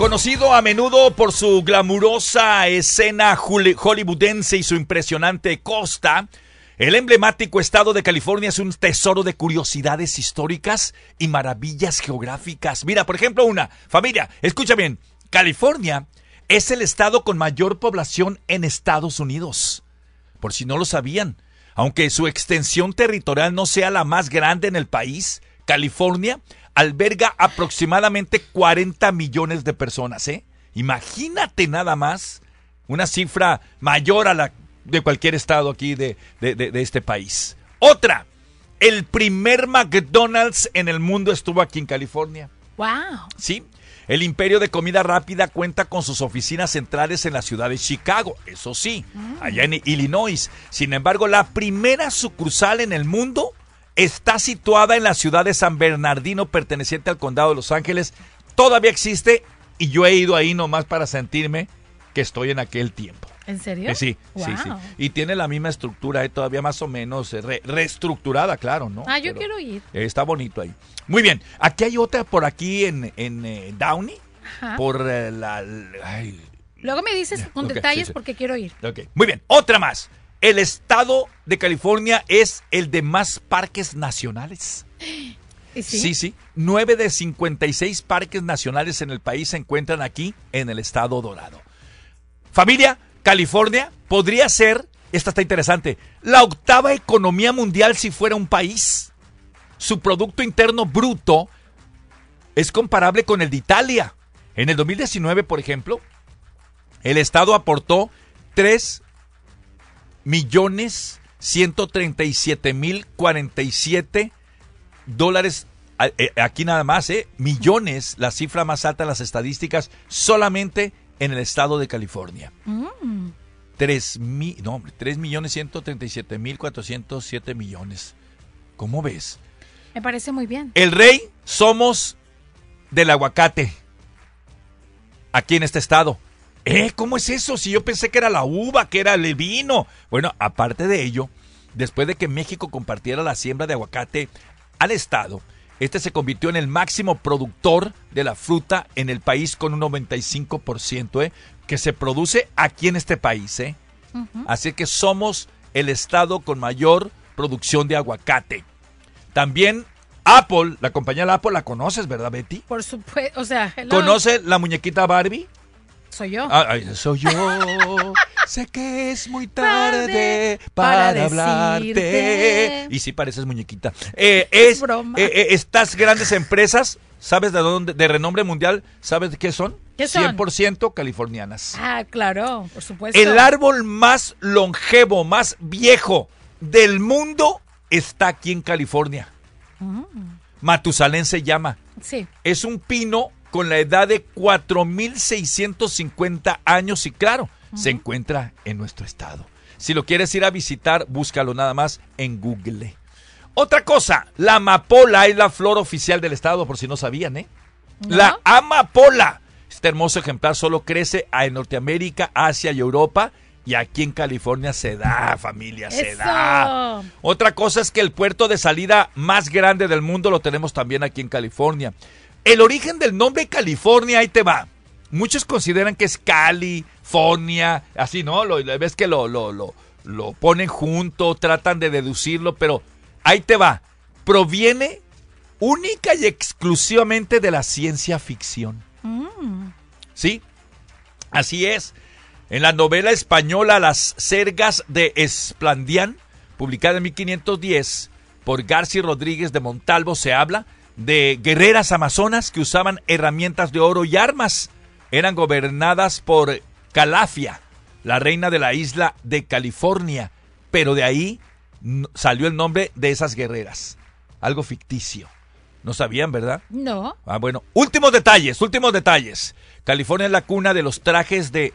Conocido a menudo por su glamurosa escena hollywoodense y su impresionante costa, el emblemático estado de California es un tesoro de curiosidades históricas y maravillas geográficas. Mira, por ejemplo, una familia, escucha bien, California es el estado con mayor población en Estados Unidos. Por si no lo sabían, aunque su extensión territorial no sea la más grande en el país, California alberga aproximadamente 40 millones de personas, ¿eh? Imagínate nada más una cifra mayor a la de cualquier estado aquí de, de- de- de este país. Otra, el primer McDonald's en el mundo estuvo aquí en California. Wow. Sí, el imperio de comida rápida cuenta con sus oficinas centrales en la ciudad de Chicago, eso sí, allá en Illinois. Sin embargo, la primera sucursal en el mundo está situada en la ciudad de San Bernardino, perteneciente al condado de Los Ángeles. Todavía existe y yo he ido ahí nomás para sentirme que estoy en aquel tiempo. ¿En serio? Eh, sí, sí, sí. Y tiene la misma estructura, eh, todavía más o menos eh, re- reestructurada, claro, ¿no? Ah, yo Pero- quiero ir. eh, Está bonito ahí. Muy bien. Aquí hay otra por aquí en, en Downey. Ajá. Por la... ay, Luego me dices con detalles sí, sí. porque quiero ir. ok. Muy bien. Otra más. El estado de California es el de más parques nacionales. ¿Y sí? Sí, sí. Nueve de 56 parques nacionales en el país se encuentran aquí en el estado dorado. Familia, California podría ser, esta está interesante, la octava economía mundial si fuera un país. Su Producto Interno Bruto es comparable con el de Italia. En el 2019, por ejemplo, el Estado aportó 3 millones 137 mil 47 dólares eh, aquí nada más, ¿eh? Millones, la cifra más alta de las estadísticas, solamente en el estado de California. Mm. 3 mi, no, hombre, 3 millones 137 mil 407 millones. ¿Cómo ves? Me parece muy bien. El rey somos del aguacate. Aquí en este estado. ¿Eh? ¿Cómo es eso? Si yo pensé que era la uva, que era el vino. Bueno, aparte de ello, después de que México compartiera la siembra de aguacate al estado, este se convirtió en el máximo productor de la fruta en el país con un 95%, ¿eh? Que se produce aquí en este país, ¿eh? Así que somos el estado con mayor producción de aguacate. También Apple, la compañía de Apple, la conoces, ¿verdad, Betty? Por supuesto, o sea, hello. ¿Conoce la muñequita Barbie? Soy yo. Ah, ay, soy yo. [LAUGHS] sé que es muy tarde para para, hablarte. decirte. Y sí pareces muñequita. Eh, es, broma. eh, eh, estas grandes empresas, ¿sabes de dónde? De renombre mundial, ¿sabes de qué son? ¿Qué son? 100% californianas. Ah, claro, por supuesto. El árbol más longevo, más viejo del mundo está aquí en California. Mm, Matusalén se llama. sí. Es un pino con la edad de 4.650 años y claro, se encuentra en nuestro estado. Si lo quieres ir a visitar, búscalo nada más en Google. Otra cosa, la amapola es la flor oficial del estado, por si no sabían, ¿eh? La amapola. Este hermoso ejemplar solo crece en Norteamérica, Asia y Europa. Y aquí en California se da, familia, se Eso. da. Otra cosa es que el puerto de salida más grande del mundo lo tenemos también aquí en California. El origen del nombre California, ahí te va. muchos consideran que es California, así, ¿no? Lo, ves que lo, lo, lo, lo ponen junto, tratan de deducirlo, pero ahí te va. Proviene única y exclusivamente de la ciencia ficción. Mm. ¿Sí? Así es. En la novela española Las Sergas de Esplandián, publicada en 1510 por García Rodríguez de Montalvo, se habla de guerreras amazonas que usaban herramientas de oro y armas. Eran gobernadas por Calafia, la reina de la isla de California, pero de ahí salió el nombre de esas guerreras. Algo ficticio. No sabían, ¿verdad? No. Ah, bueno. Últimos detalles, últimos detalles. California es la cuna de los trajes de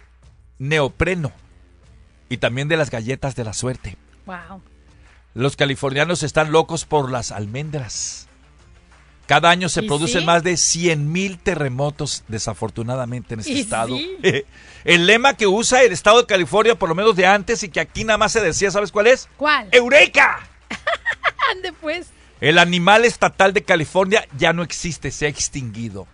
neopreno y también de las galletas de la suerte. Wow. Los californianos están locos por las almendras. Cada año se ¿Y producen sí? más de 100 mil terremotos, desafortunadamente, en este ¿Y estado. sí? [LAUGHS] El lema que usa el estado de California, por lo menos de antes, y que aquí nada más se decía, ¿sabes cuál es? ¿Cuál? ¡Eureka! [LAUGHS] Ande pues. El animal estatal de California ya no existe, se ha extinguido.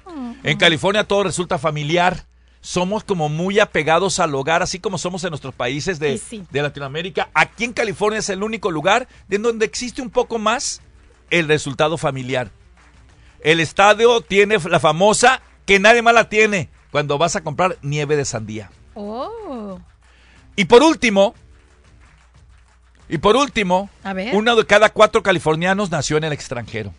En California todo resulta familiar. Somos como muy apegados al hogar, así como somos en nuestros países de, sí. de Latinoamérica. Aquí en California es el único lugar en donde existe un poco más el resultado familiar. El estadio tiene la famosa que nadie más la tiene cuando vas a comprar nieve de sandía. Oh. Y por último, y por último, A ver. uno de cada cuatro californianos nació en el extranjero.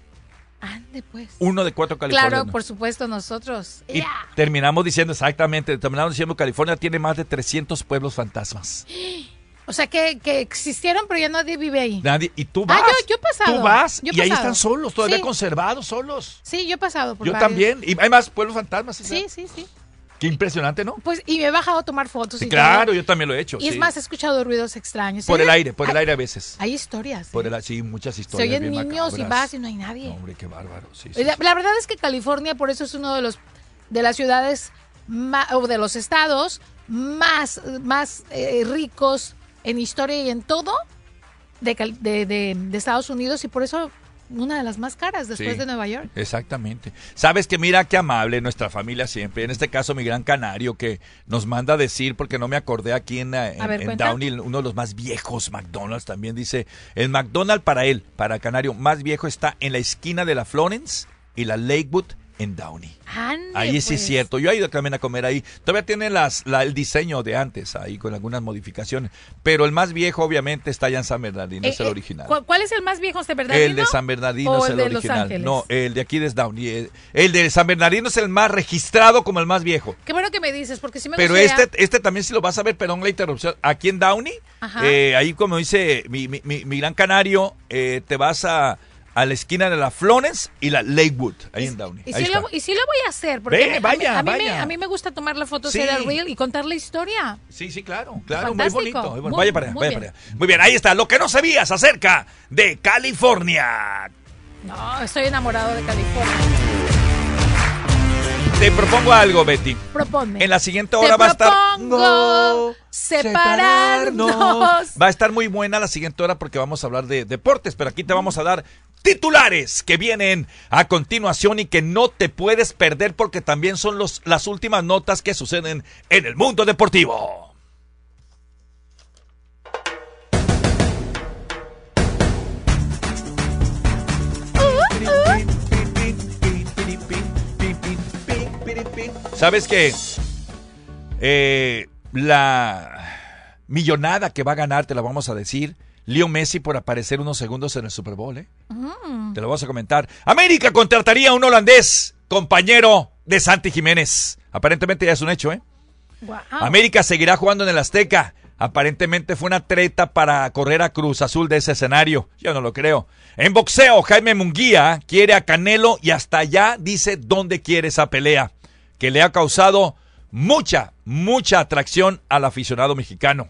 Ande pues. Uno de cuatro californianos. Claro, por supuesto, nosotros. Y terminamos diciendo exactamente, terminamos diciendo que California tiene más de 300 pueblos fantasmas. [GASPS] O sea, que, que existieron, pero ya nadie vive ahí. Nadie, y tú Ah, vas. yo- yo he pasado. Tú vas Yo y ahí están solos, todavía Sí. conservados, solos. Sí, yo he pasado por Yo varios. también. Y hay más pueblos fantasmas. Sí, sí, sí. Qué impresionante, ¿no? Pues, y me he bajado a tomar fotos Sí, y claro, todo. yo también lo he hecho. Y es más, he escuchado ruidos extraños. Por el aire, por el aire a veces. Hay historias. Por ¿eh? el, sí, muchas Se historias. oyen bien niños y vas y no hay nadie. No, hombre, qué bárbaro. La, la verdad es que California, por eso es uno de los de las ciudades o de los estados más, más eh, ricos en historia y en todo de, de, de- de Estados Unidos y por eso una de las más caras después Sí. de Nueva York. Exactamente. Sabes que mira qué amable nuestra familia siempre. En este caso mi gran canario que nos manda a decir, porque no me acordé aquí en, eh, en, ver, en. Downey, uno de los más viejos McDonald's también dice, el McDonald's para él, para Canario, más viejo está en la esquina de la Florence y la Lakewood en Downey. Ande, Ahí sí es pues. cierto. Yo he ido también a comer ahí. Todavía tiene las, la- el diseño de antes ahí con algunas modificaciones. Pero el más viejo obviamente está allá en San Bernardino, Eh, es el eh, original. ¿cu- ¿Cuál es el más viejo de Bernardino? El de San Bernardino o es el el de Los original. No, el de aquí de Downey. El, el de San Bernardino es el más registrado como el más viejo. Qué bueno que me dices, porque si me Pero gustaría- este, este también si lo vas a ver, perdón la interrupción. Aquí en Downey, eh, ahí como dice mi, mi- mi- mi gran canario, eh, te vas a, a la esquina de la Florence y la Lakewood, ahí en Downey. Y Ahí sí, lo, y sí lo voy a hacer, porque Ve, a mí- vaya, a, mí, Me, vaya. a mí me gusta tomar la foto, Sí. el reel y contar la historia. Sí, sí, claro, claro, Fantástico. muy bonito. muy bueno. Muy- vaya para allá, vaya bien. para allá. Muy bien, ahí está, lo que no sabías acerca de California. No, estoy enamorado de California. Te propongo algo, Betty. Proponme. En la siguiente Te hora va a estar. propongo separarnos. Va a estar muy buena la siguiente hora porque vamos a hablar de deportes, pero aquí te vamos a dar titulares que vienen a continuación y que no te puedes perder porque también son las últimas notas que suceden en el mundo deportivo. ¿Sabes qué? Eh, la millonada que va a ganar, te la vamos a decir. Leo Messi por aparecer unos segundos en el Super Bowl, ¿eh? Mm. Te lo vamos a comentar. América contrataría a un holandés, compañero de Santi Jiménez. Aparentemente ya es un hecho, ¿eh? Guau. América seguirá jugando en el Azteca. Aparentemente fue una treta para correr a Cruz Azul de ese escenario. Yo no lo creo. En boxeo, Jaime Munguía quiere a Canelo y hasta allá dice dónde quiere esa pelea, que le ha causado mucha, mucha atracción al aficionado mexicano.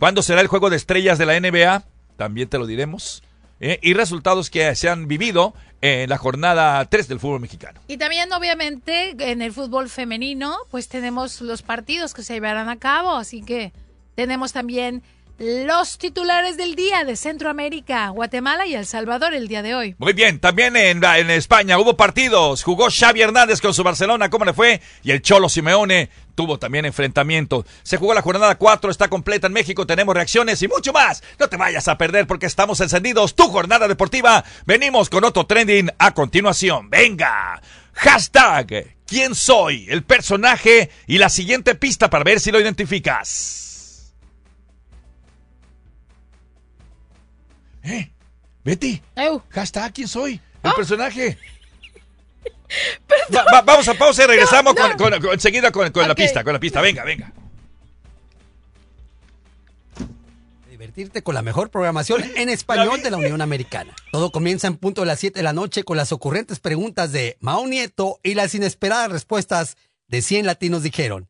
¿Cuándo será el juego de estrellas de la NBA? También te lo diremos. ¿eh? Y resultados que se han vivido en la jornada 3 del fútbol mexicano. Y también, obviamente, en el fútbol femenino, pues tenemos los partidos que se llevarán a cabo, así que tenemos también Los titulares del día de Centroamérica, Guatemala y El Salvador el día de hoy. Muy bien, también en, España hubo partidos. Jugó Xavi Hernández con su Barcelona, ¿cómo le fue? Y el Cholo Simeone tuvo también enfrentamiento. Se jugó la jornada 4, está completa en México, tenemos reacciones y mucho más. No te vayas a perder porque estamos encendidos. Tu jornada deportiva. Venimos con otro trending a continuación. Venga. Hashtag. ¿Quién soy? El personaje y la siguiente pista para ver si lo identificas. ¿Eh? Betty. Hashtag. ¿Quién soy? El personaje. [LAUGHS] Va- va- vamos a pausa y regresamos No, no. con- con- con- enseguida con, con la pista, con la pista. Venga, venga. Divertirte con la mejor programación en español de la Unión Americana. Todo comienza en punto de las 7 de la noche con las ocurrentes preguntas de Mao Nieto y las inesperadas respuestas de 100 latinos dijeron.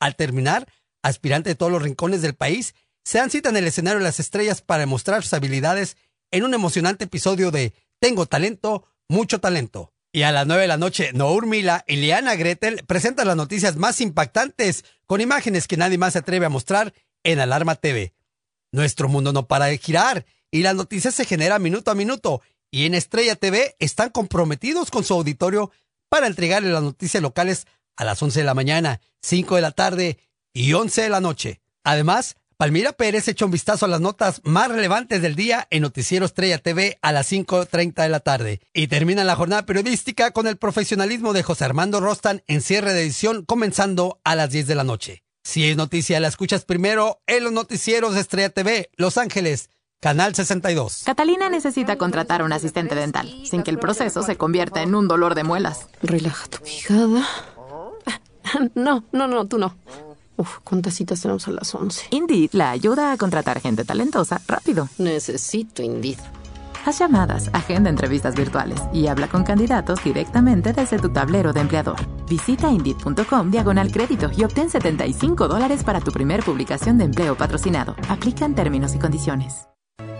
Al terminar, aspirantes de todos los rincones del país se dan cita en el escenario de las estrellas para demostrar sus habilidades en un emocionante episodio de Tengo talento, mucho talento. Y a las 9 de la noche, Nour Mila y Liana Gretel presentan las noticias más impactantes con imágenes que nadie más se atreve a mostrar en Alarma TV. Nuestro mundo no para de girar y las noticias se generan minuto a minuto y en Estrella TV están comprometidos con su auditorio para entregarle las noticias locales a las 11 de la mañana, 5 de la tarde y 11 de la noche. Además, Palmira Pérez echa un vistazo a las notas más relevantes del día en Noticiero Estrella TV a las 5.30 de la tarde. Y termina la jornada periodística con el profesionalismo de José Armando Rostan en cierre de edición comenzando a las 10 de la noche. Si es noticia, la escuchas primero en los noticieros de Estrella TV, Los Ángeles, Canal 62. Catalina necesita contratar a un asistente dental, sin que el proceso se convierta en un dolor de muelas. Relaja tu quijada. No, no, no, tú no. Uf, ¿cuántas citas tenemos a las 11? Indeed la ayuda a contratar gente talentosa rápido. Necesito Indeed. Haz llamadas, agenda entrevistas virtuales y habla con candidatos directamente desde tu tablero de empleador. Visita Indeed.com diagonal crédito y obtén 75 dólares para tu primer publicación de empleo patrocinado. Aplican términos y condiciones.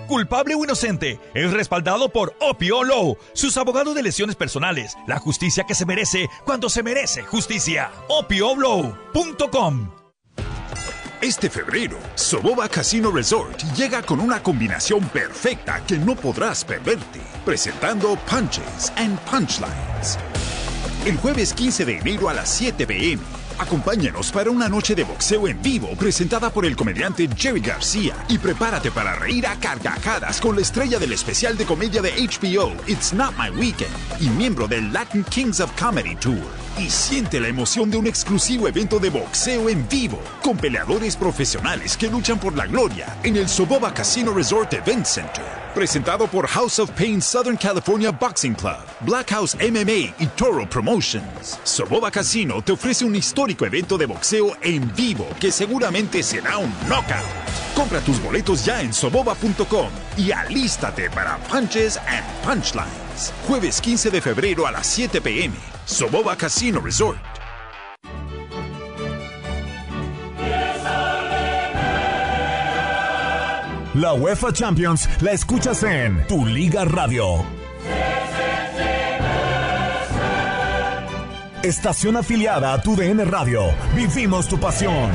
Culpable o inocente, es respaldado por Opio Law, sus abogados de lesiones personales, la justicia que se merece cuando se merece justicia. OpioLaw.com Este febrero, Soboba Casino Resort llega con una combinación perfecta que no podrás perderte, presentando Punches and Punchlines. El jueves 15 de enero a las 7 pm, acompáñanos para una noche de boxeo en vivo presentada por el comediante Jerry García y prepárate para reír a carcajadas con la estrella del especial de comedia de HBO It's Not My Weekend y miembro del Latin Kings of Comedy Tour. Y siente la emoción de un exclusivo evento de boxeo en vivo con peleadores profesionales que luchan por la gloria en el Soboba Casino Resort Event Center. Presentado por House of Pain Southern California Boxing Club, Black House MMA y Toro Promotions. Soboba Casino te ofrece un evento de boxeo en vivo que seguramente será un knockout. Compra tus boletos ya en soboba.com y alístate para Punches and Punchlines. Jueves 15 de febrero a las 7 pm. Soboba Casino Resort. La UEFA Champions la escuchas en Tu Liga Radio. Estación afiliada a Tu DN Radio. Vivimos tu pasión.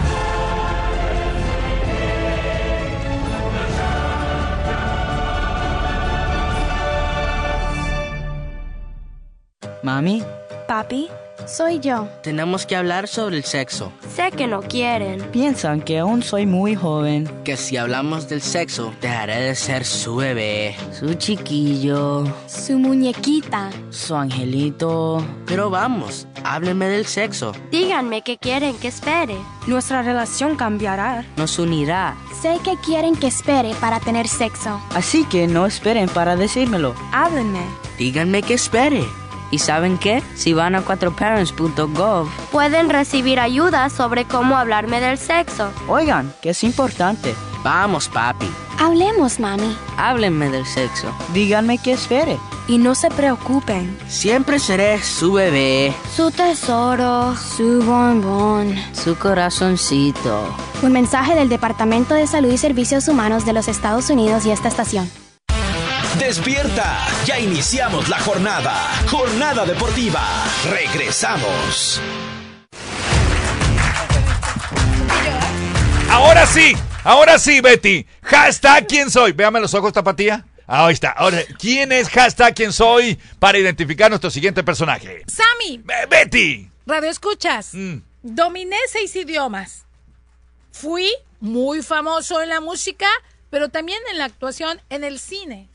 Mami, Papi, soy yo. tenemos que hablar sobre el sexo. Sé que no quieren. Piensan que aún soy muy joven. Que si hablamos del sexo, dejaré de ser su bebé, su chiquillo, Su muñequita. su angelito. Pero vamos, háblenme del sexo. Díganme que quieren que espere. Nuestra relación cambiará. Nos unirá. Sé que quieren que espere para tener sexo. Así que no esperen para decírmelo. Háblenme. Díganme que espere. ¿Y saben qué? Si van a 4parents.gov, Pueden recibir ayuda sobre cómo hablarme del sexo. oigan, que es importante. Vamos, papi. Hablemos, mami. Háblenme del sexo. Díganme que espere. Y no se preocupen. Siempre seré su bebé, Su tesoro, su bombón. su corazoncito. Un mensaje del Departamento de Salud y Servicios Humanos de los Estados Unidos y esta estación. Despierta, ya iniciamos la jornada. Jornada deportiva. Regresamos. Ahora sí, ahora sí, Betty. Hashtag quién soy. Véame los ojos, tapatía. Ahí está. Ahora, ¿quién es hashtag quién soy para identificar nuestro siguiente personaje? Sammy. Betty. Radio escuchas. Mm. Dominé seis idiomas. Fui muy famoso en la música, pero también en la actuación en el cine.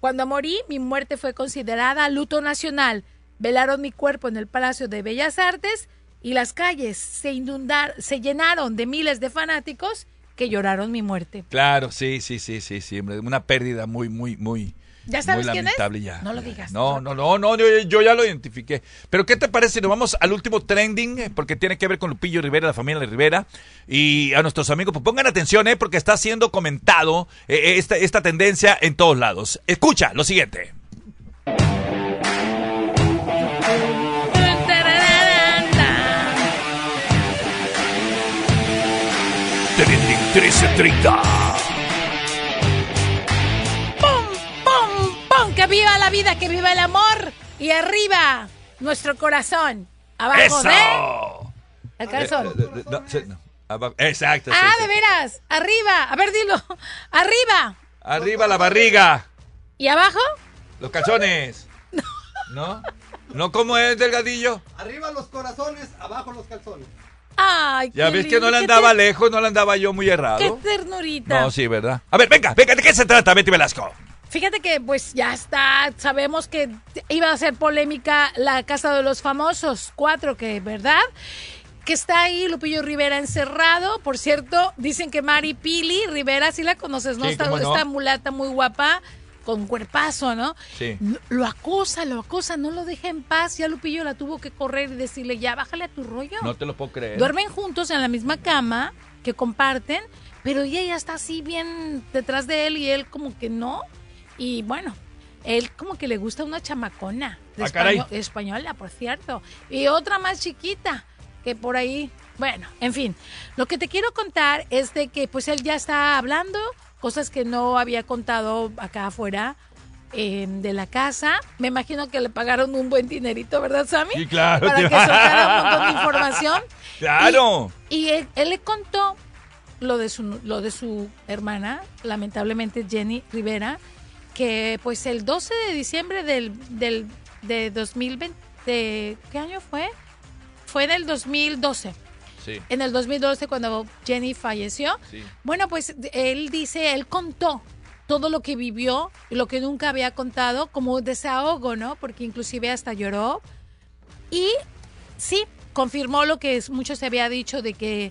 Cuando morí, mi muerte fue considerada luto nacional. Velaron mi cuerpo en el Palacio de Bellas Artes y las calles se inundaron, se llenaron de miles de fanáticos que lloraron mi muerte. Claro, sí, sí, sí, sí, sí. Una pérdida muy, muy, muy. ¿Ya sabes muy quién es? lamentable ya. No lo digas. No, no, no, no, yo, yo ya lo identifiqué. Pero ¿qué te parece si nos vamos al último trending? eh, Porque tiene que ver con Lupillo Rivera, la familia Rivera. Y a nuestros amigos, pues pongan atención, ¿eh? Porque está siendo comentado eh, esta, esta tendencia en todos lados. Escucha lo siguiente. Trending 1330. Viva la vida, que viva el amor! Y arriba, nuestro corazón. Abajo ¡Eso! de... El calzón. No, no. Abajo- Exacto. ah, sí. de veras. Arriba. A ver, dilo. [LAUGHS] Arriba. Arriba la barriga. ¿Y abajo? Los calzones. [LAUGHS] ¿No? ¿No como es delgadillo? Arriba los corazones, abajo los calzones. Ay, Ya ves que no le andaba lejos, no le andaba yo muy errado. Qué ternurita. No, sí, ¿verdad? A ver, venga, venga, ¿de qué se trata, Betty Velasco? Fíjate que pues ya está, sabemos que iba a ser polémica la Casa de los Famosos, cuatro que, ¿verdad? Que está ahí Lupillo Rivera encerrado. Por cierto, dicen que Mari Pili Rivera, sí la conoces, ¿no? Sí, cómo no. esta mulata muy guapa, con cuerpazo, ¿no? Sí. Lo acosa, lo acosa, no lo deja en paz. Ya Lupillo la tuvo que correr y decirle, ya, bájale a tu rollo. No te lo puedo creer. Duermen juntos en la misma cama que comparten, pero ella ya está así bien detrás de él y él como que no. Y bueno, él como que le gusta una chamacona de Ah, española, por cierto. Y otra más chiquita que por ahí. Bueno, en fin, lo que te quiero contar es de que pues él ya está hablando cosas que no había contado acá afuera eh, de la casa. Me imagino que le pagaron un buen dinerito, ¿verdad, Sammy? Sí, claro. Para que soltara un montón de [LAUGHS] información. Claro. Y él, él le contó lo de su lo de su hermana, lamentablemente Jenny Rivera, que pues el 12 de diciembre del, del de 2020, de- ¿qué año fue? Fue en el 2012. Sí. En el 2012 cuando Jenny falleció. Sí. Bueno, pues él dice, él contó todo lo que vivió y lo que nunca había contado como desahogo, ¿no? Porque inclusive hasta lloró. Y sí, confirmó lo que mucho se había dicho de que,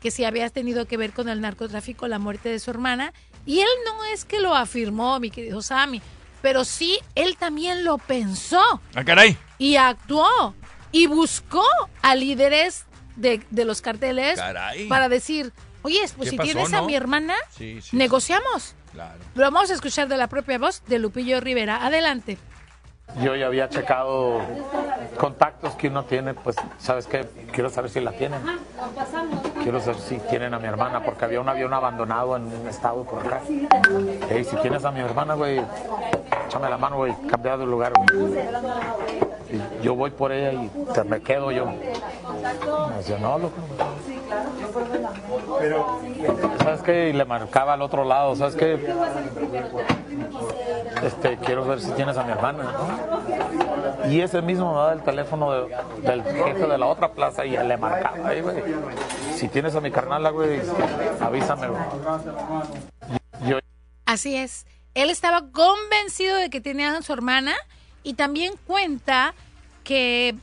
que si había tenido que ver con el narcotráfico la muerte de su hermana. Y él no es que lo afirmó, mi querido Sammy, pero sí, él también lo pensó Ah, caray. y actuó y buscó a líderes de, de los carteles Caray. para decir, oye, pues ¿Qué si pasó, tienes a mi hermana, Sí, sí. negociamos. Claro. Lo vamos a escuchar de la propia voz de Lupillo Rivera. Adelante. Yo ya había checado contactos que uno tiene, pues, ¿sabes qué? Quiero saber si la tienen. Quiero saber si tienen a mi hermana, porque había un avión abandonado en un estado por acá. Ey, si tienes a mi hermana, güey, échame la mano, güey, cambiar de lugar. güey. Yo voy por ella y te me quedo yo. Me decía, no, loco. ¿sabes qué? Le marcaba al otro lado, ¿sabes qué? Este, quiero ver si tienes a mi hermana. ¿no? Y ese mismo me da el teléfono de- del jefe de la otra plaza y le marcaba güey. Tienes a mi carnala, güey, avísame, güey. Yo, Así es. Él estaba convencido de que tenía a su hermana y también cuenta que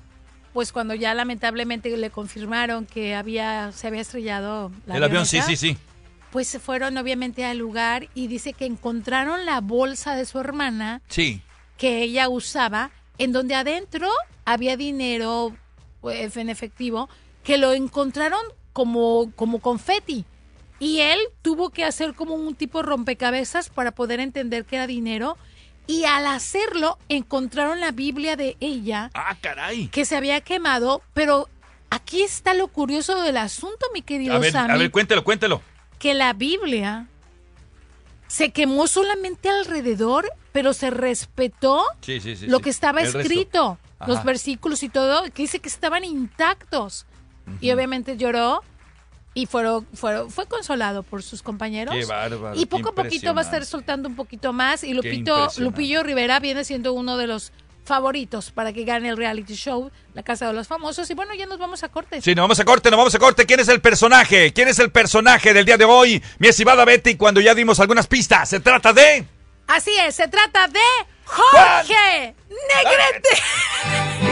pues cuando ya lamentablemente le confirmaron que había se había estrellado la El avión, sí, sí, sí. pues se fueron obviamente al lugar y dice que encontraron la bolsa de su hermana Sí. que ella usaba, en donde adentro había dinero pues, en efectivo, que lo encontraron como, como confeti. Y él tuvo que hacer como un tipo rompecabezas para poder entender que era dinero. Y al hacerlo, encontraron la Biblia de ella. Ah, caray. Que se había quemado. Pero aquí está lo curioso del asunto, mi querido A ver, Sammy a ver, cuéntelo, cuéntelo. que la Biblia se quemó solamente alrededor, pero se respetó Sí, sí, sí. lo que estaba escrito, los versículos y todo, que dice que estaban intactos. Y obviamente lloró y fueron, fueron, fue consolado por sus compañeros. Qué bárbaro, y qué poco a poquito va a estar soltando un poquito más. Y Lupito. Lupillo Rivera viene siendo uno de los favoritos para que gane el reality show, La Casa de los Famosos. Y bueno, ya nos vamos a corte. Sí, nos vamos a corte, nos vamos a corte. ¿Quién es el personaje? ¿Quién es el personaje del día de hoy? Mi estimada Betty, cuando ya dimos algunas pistas, se trata de... Así es, se trata de Jorge Negrete.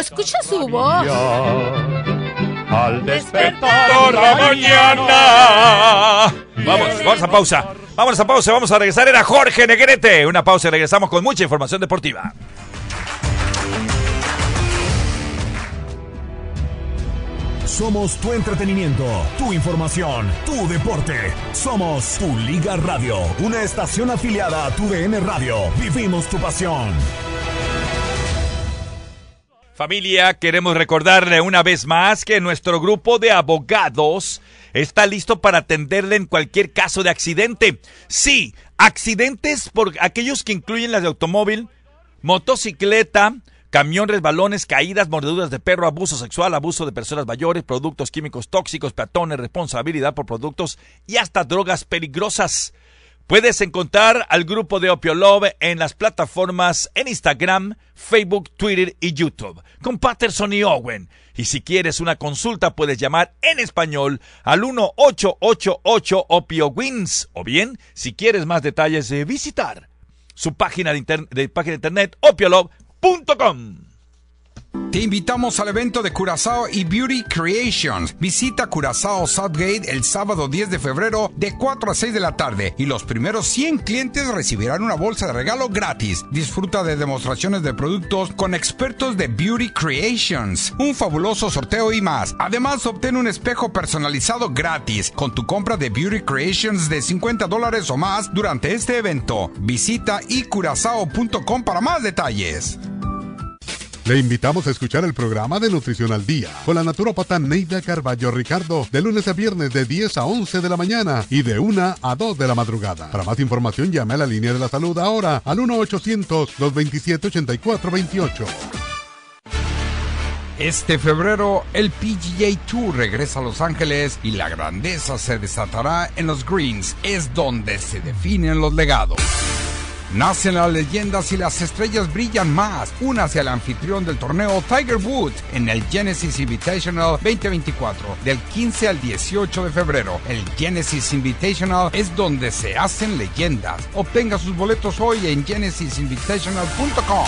Escucha su voz. Al despertar la mañana. Vamos, vamos a pausa. Vamos a pausa, vamos a regresar. Era Jorge Negrete. Una pausa y regresamos con mucha información deportiva. Somos tu entretenimiento, tu información, tu deporte. Somos tu Liga Radio, una estación afiliada a tu DN Radio. Vivimos tu pasión. Familia, queremos recordarle una vez más que nuestro grupo de abogados está listo para atenderle en cualquier caso de accidente. Sí, accidentes por aquellos que incluyen las de automóvil, motocicleta, camión, resbalones, caídas, mordeduras de perro, abuso sexual, abuso de personas mayores, productos químicos tóxicos, peatones, responsabilidad por productos y hasta drogas peligrosas. Puedes encontrar al grupo de Opio Love en las plataformas en Instagram, Facebook, Twitter y YouTube, con Patterson y Owen. Y si quieres una consulta, puedes llamar en español al 1888 Opio Wins. O bien, si quieres más detalles, de visitar su página de, de página de internet opiolove.com. Te invitamos al evento de Curazao y Beauty Creations. Visita Curazao Southgate el sábado 10 de febrero de 4 a 6 de la tarde y los primeros 100 clientes recibirán una bolsa de regalo gratis. Disfruta de demostraciones de productos con expertos de Beauty Creations, un fabuloso sorteo y más. Además, obtén un espejo personalizado gratis con tu compra de Beauty Creations de 50 dólares o más durante este evento. Visita icurazao.com para más detalles. Le invitamos a escuchar el programa de Nutrición al Día con la naturópata Neida Carballo Ricardo de lunes a viernes de 10 a 11 de la mañana y de 1 a 2 de la madrugada. Para más información llame a la línea de la salud ahora al 1-800-227-8428. Este febrero, el PGA Tour regresa a Los Ángeles y la grandeza se desatará en los Greens. Es donde se definen los legados. Nacen las leyendas y las estrellas brillan más. Únase al anfitrión del torneo Tiger Woods en el Genesis Invitational 2024 del 15 al 18 de febrero. El Genesis Invitational es donde se hacen leyendas. Obtenga sus boletos hoy en genesisinvitational.com.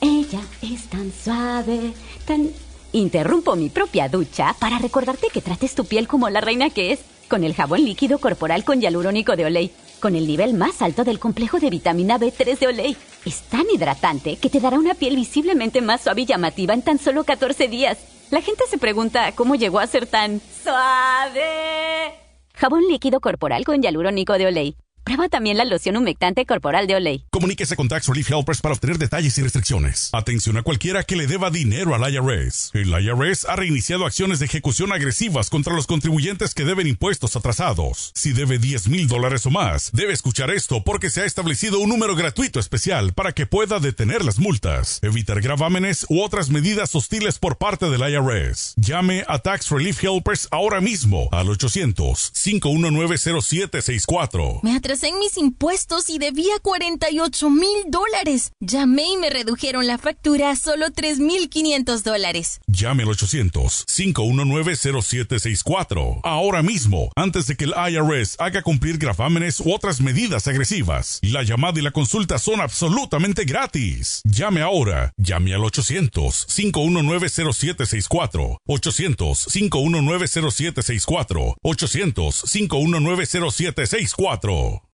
Ella es tan suave, tan... Interrumpo mi propia ducha para recordarte que trates tu piel como la reina que es, con el jabón líquido corporal con hialurónico de Olay, con el nivel más alto del complejo de vitamina B3 de Olay. Es tan hidratante que te dará una piel visiblemente más suave y llamativa en tan solo 14 días. La gente se pregunta cómo llegó a ser tan suave. Jabón líquido corporal con hialurónico de Olay. Prueba también la loción humectante corporal de Olay. Comuníquese con Tax Relief Helpers para obtener detalles y restricciones. Atención a cualquiera que le deba dinero al IRS. El IRS ha reiniciado acciones de ejecución agresivas contra los contribuyentes que deben impuestos atrasados. Si debe 10 mil dólares o más, debe escuchar esto porque se ha establecido un número gratuito especial para que pueda detener las multas, evitar gravámenes u otras medidas hostiles por parte del IRS. Llame a Tax Relief Helpers ahora mismo al 800-519-0764. Me en mis impuestos y debía 48 mil dólares. Llamé y me redujeron la factura a solo 3.500 dólares. Llame al 800-519-0764. Ahora mismo, antes de que el IRS haga cumplir gravámenes u otras medidas agresivas. La llamada y la consulta son absolutamente gratis. Llame ahora. Llame al 800-519-0764. 800-519-0764. 800-519-0764.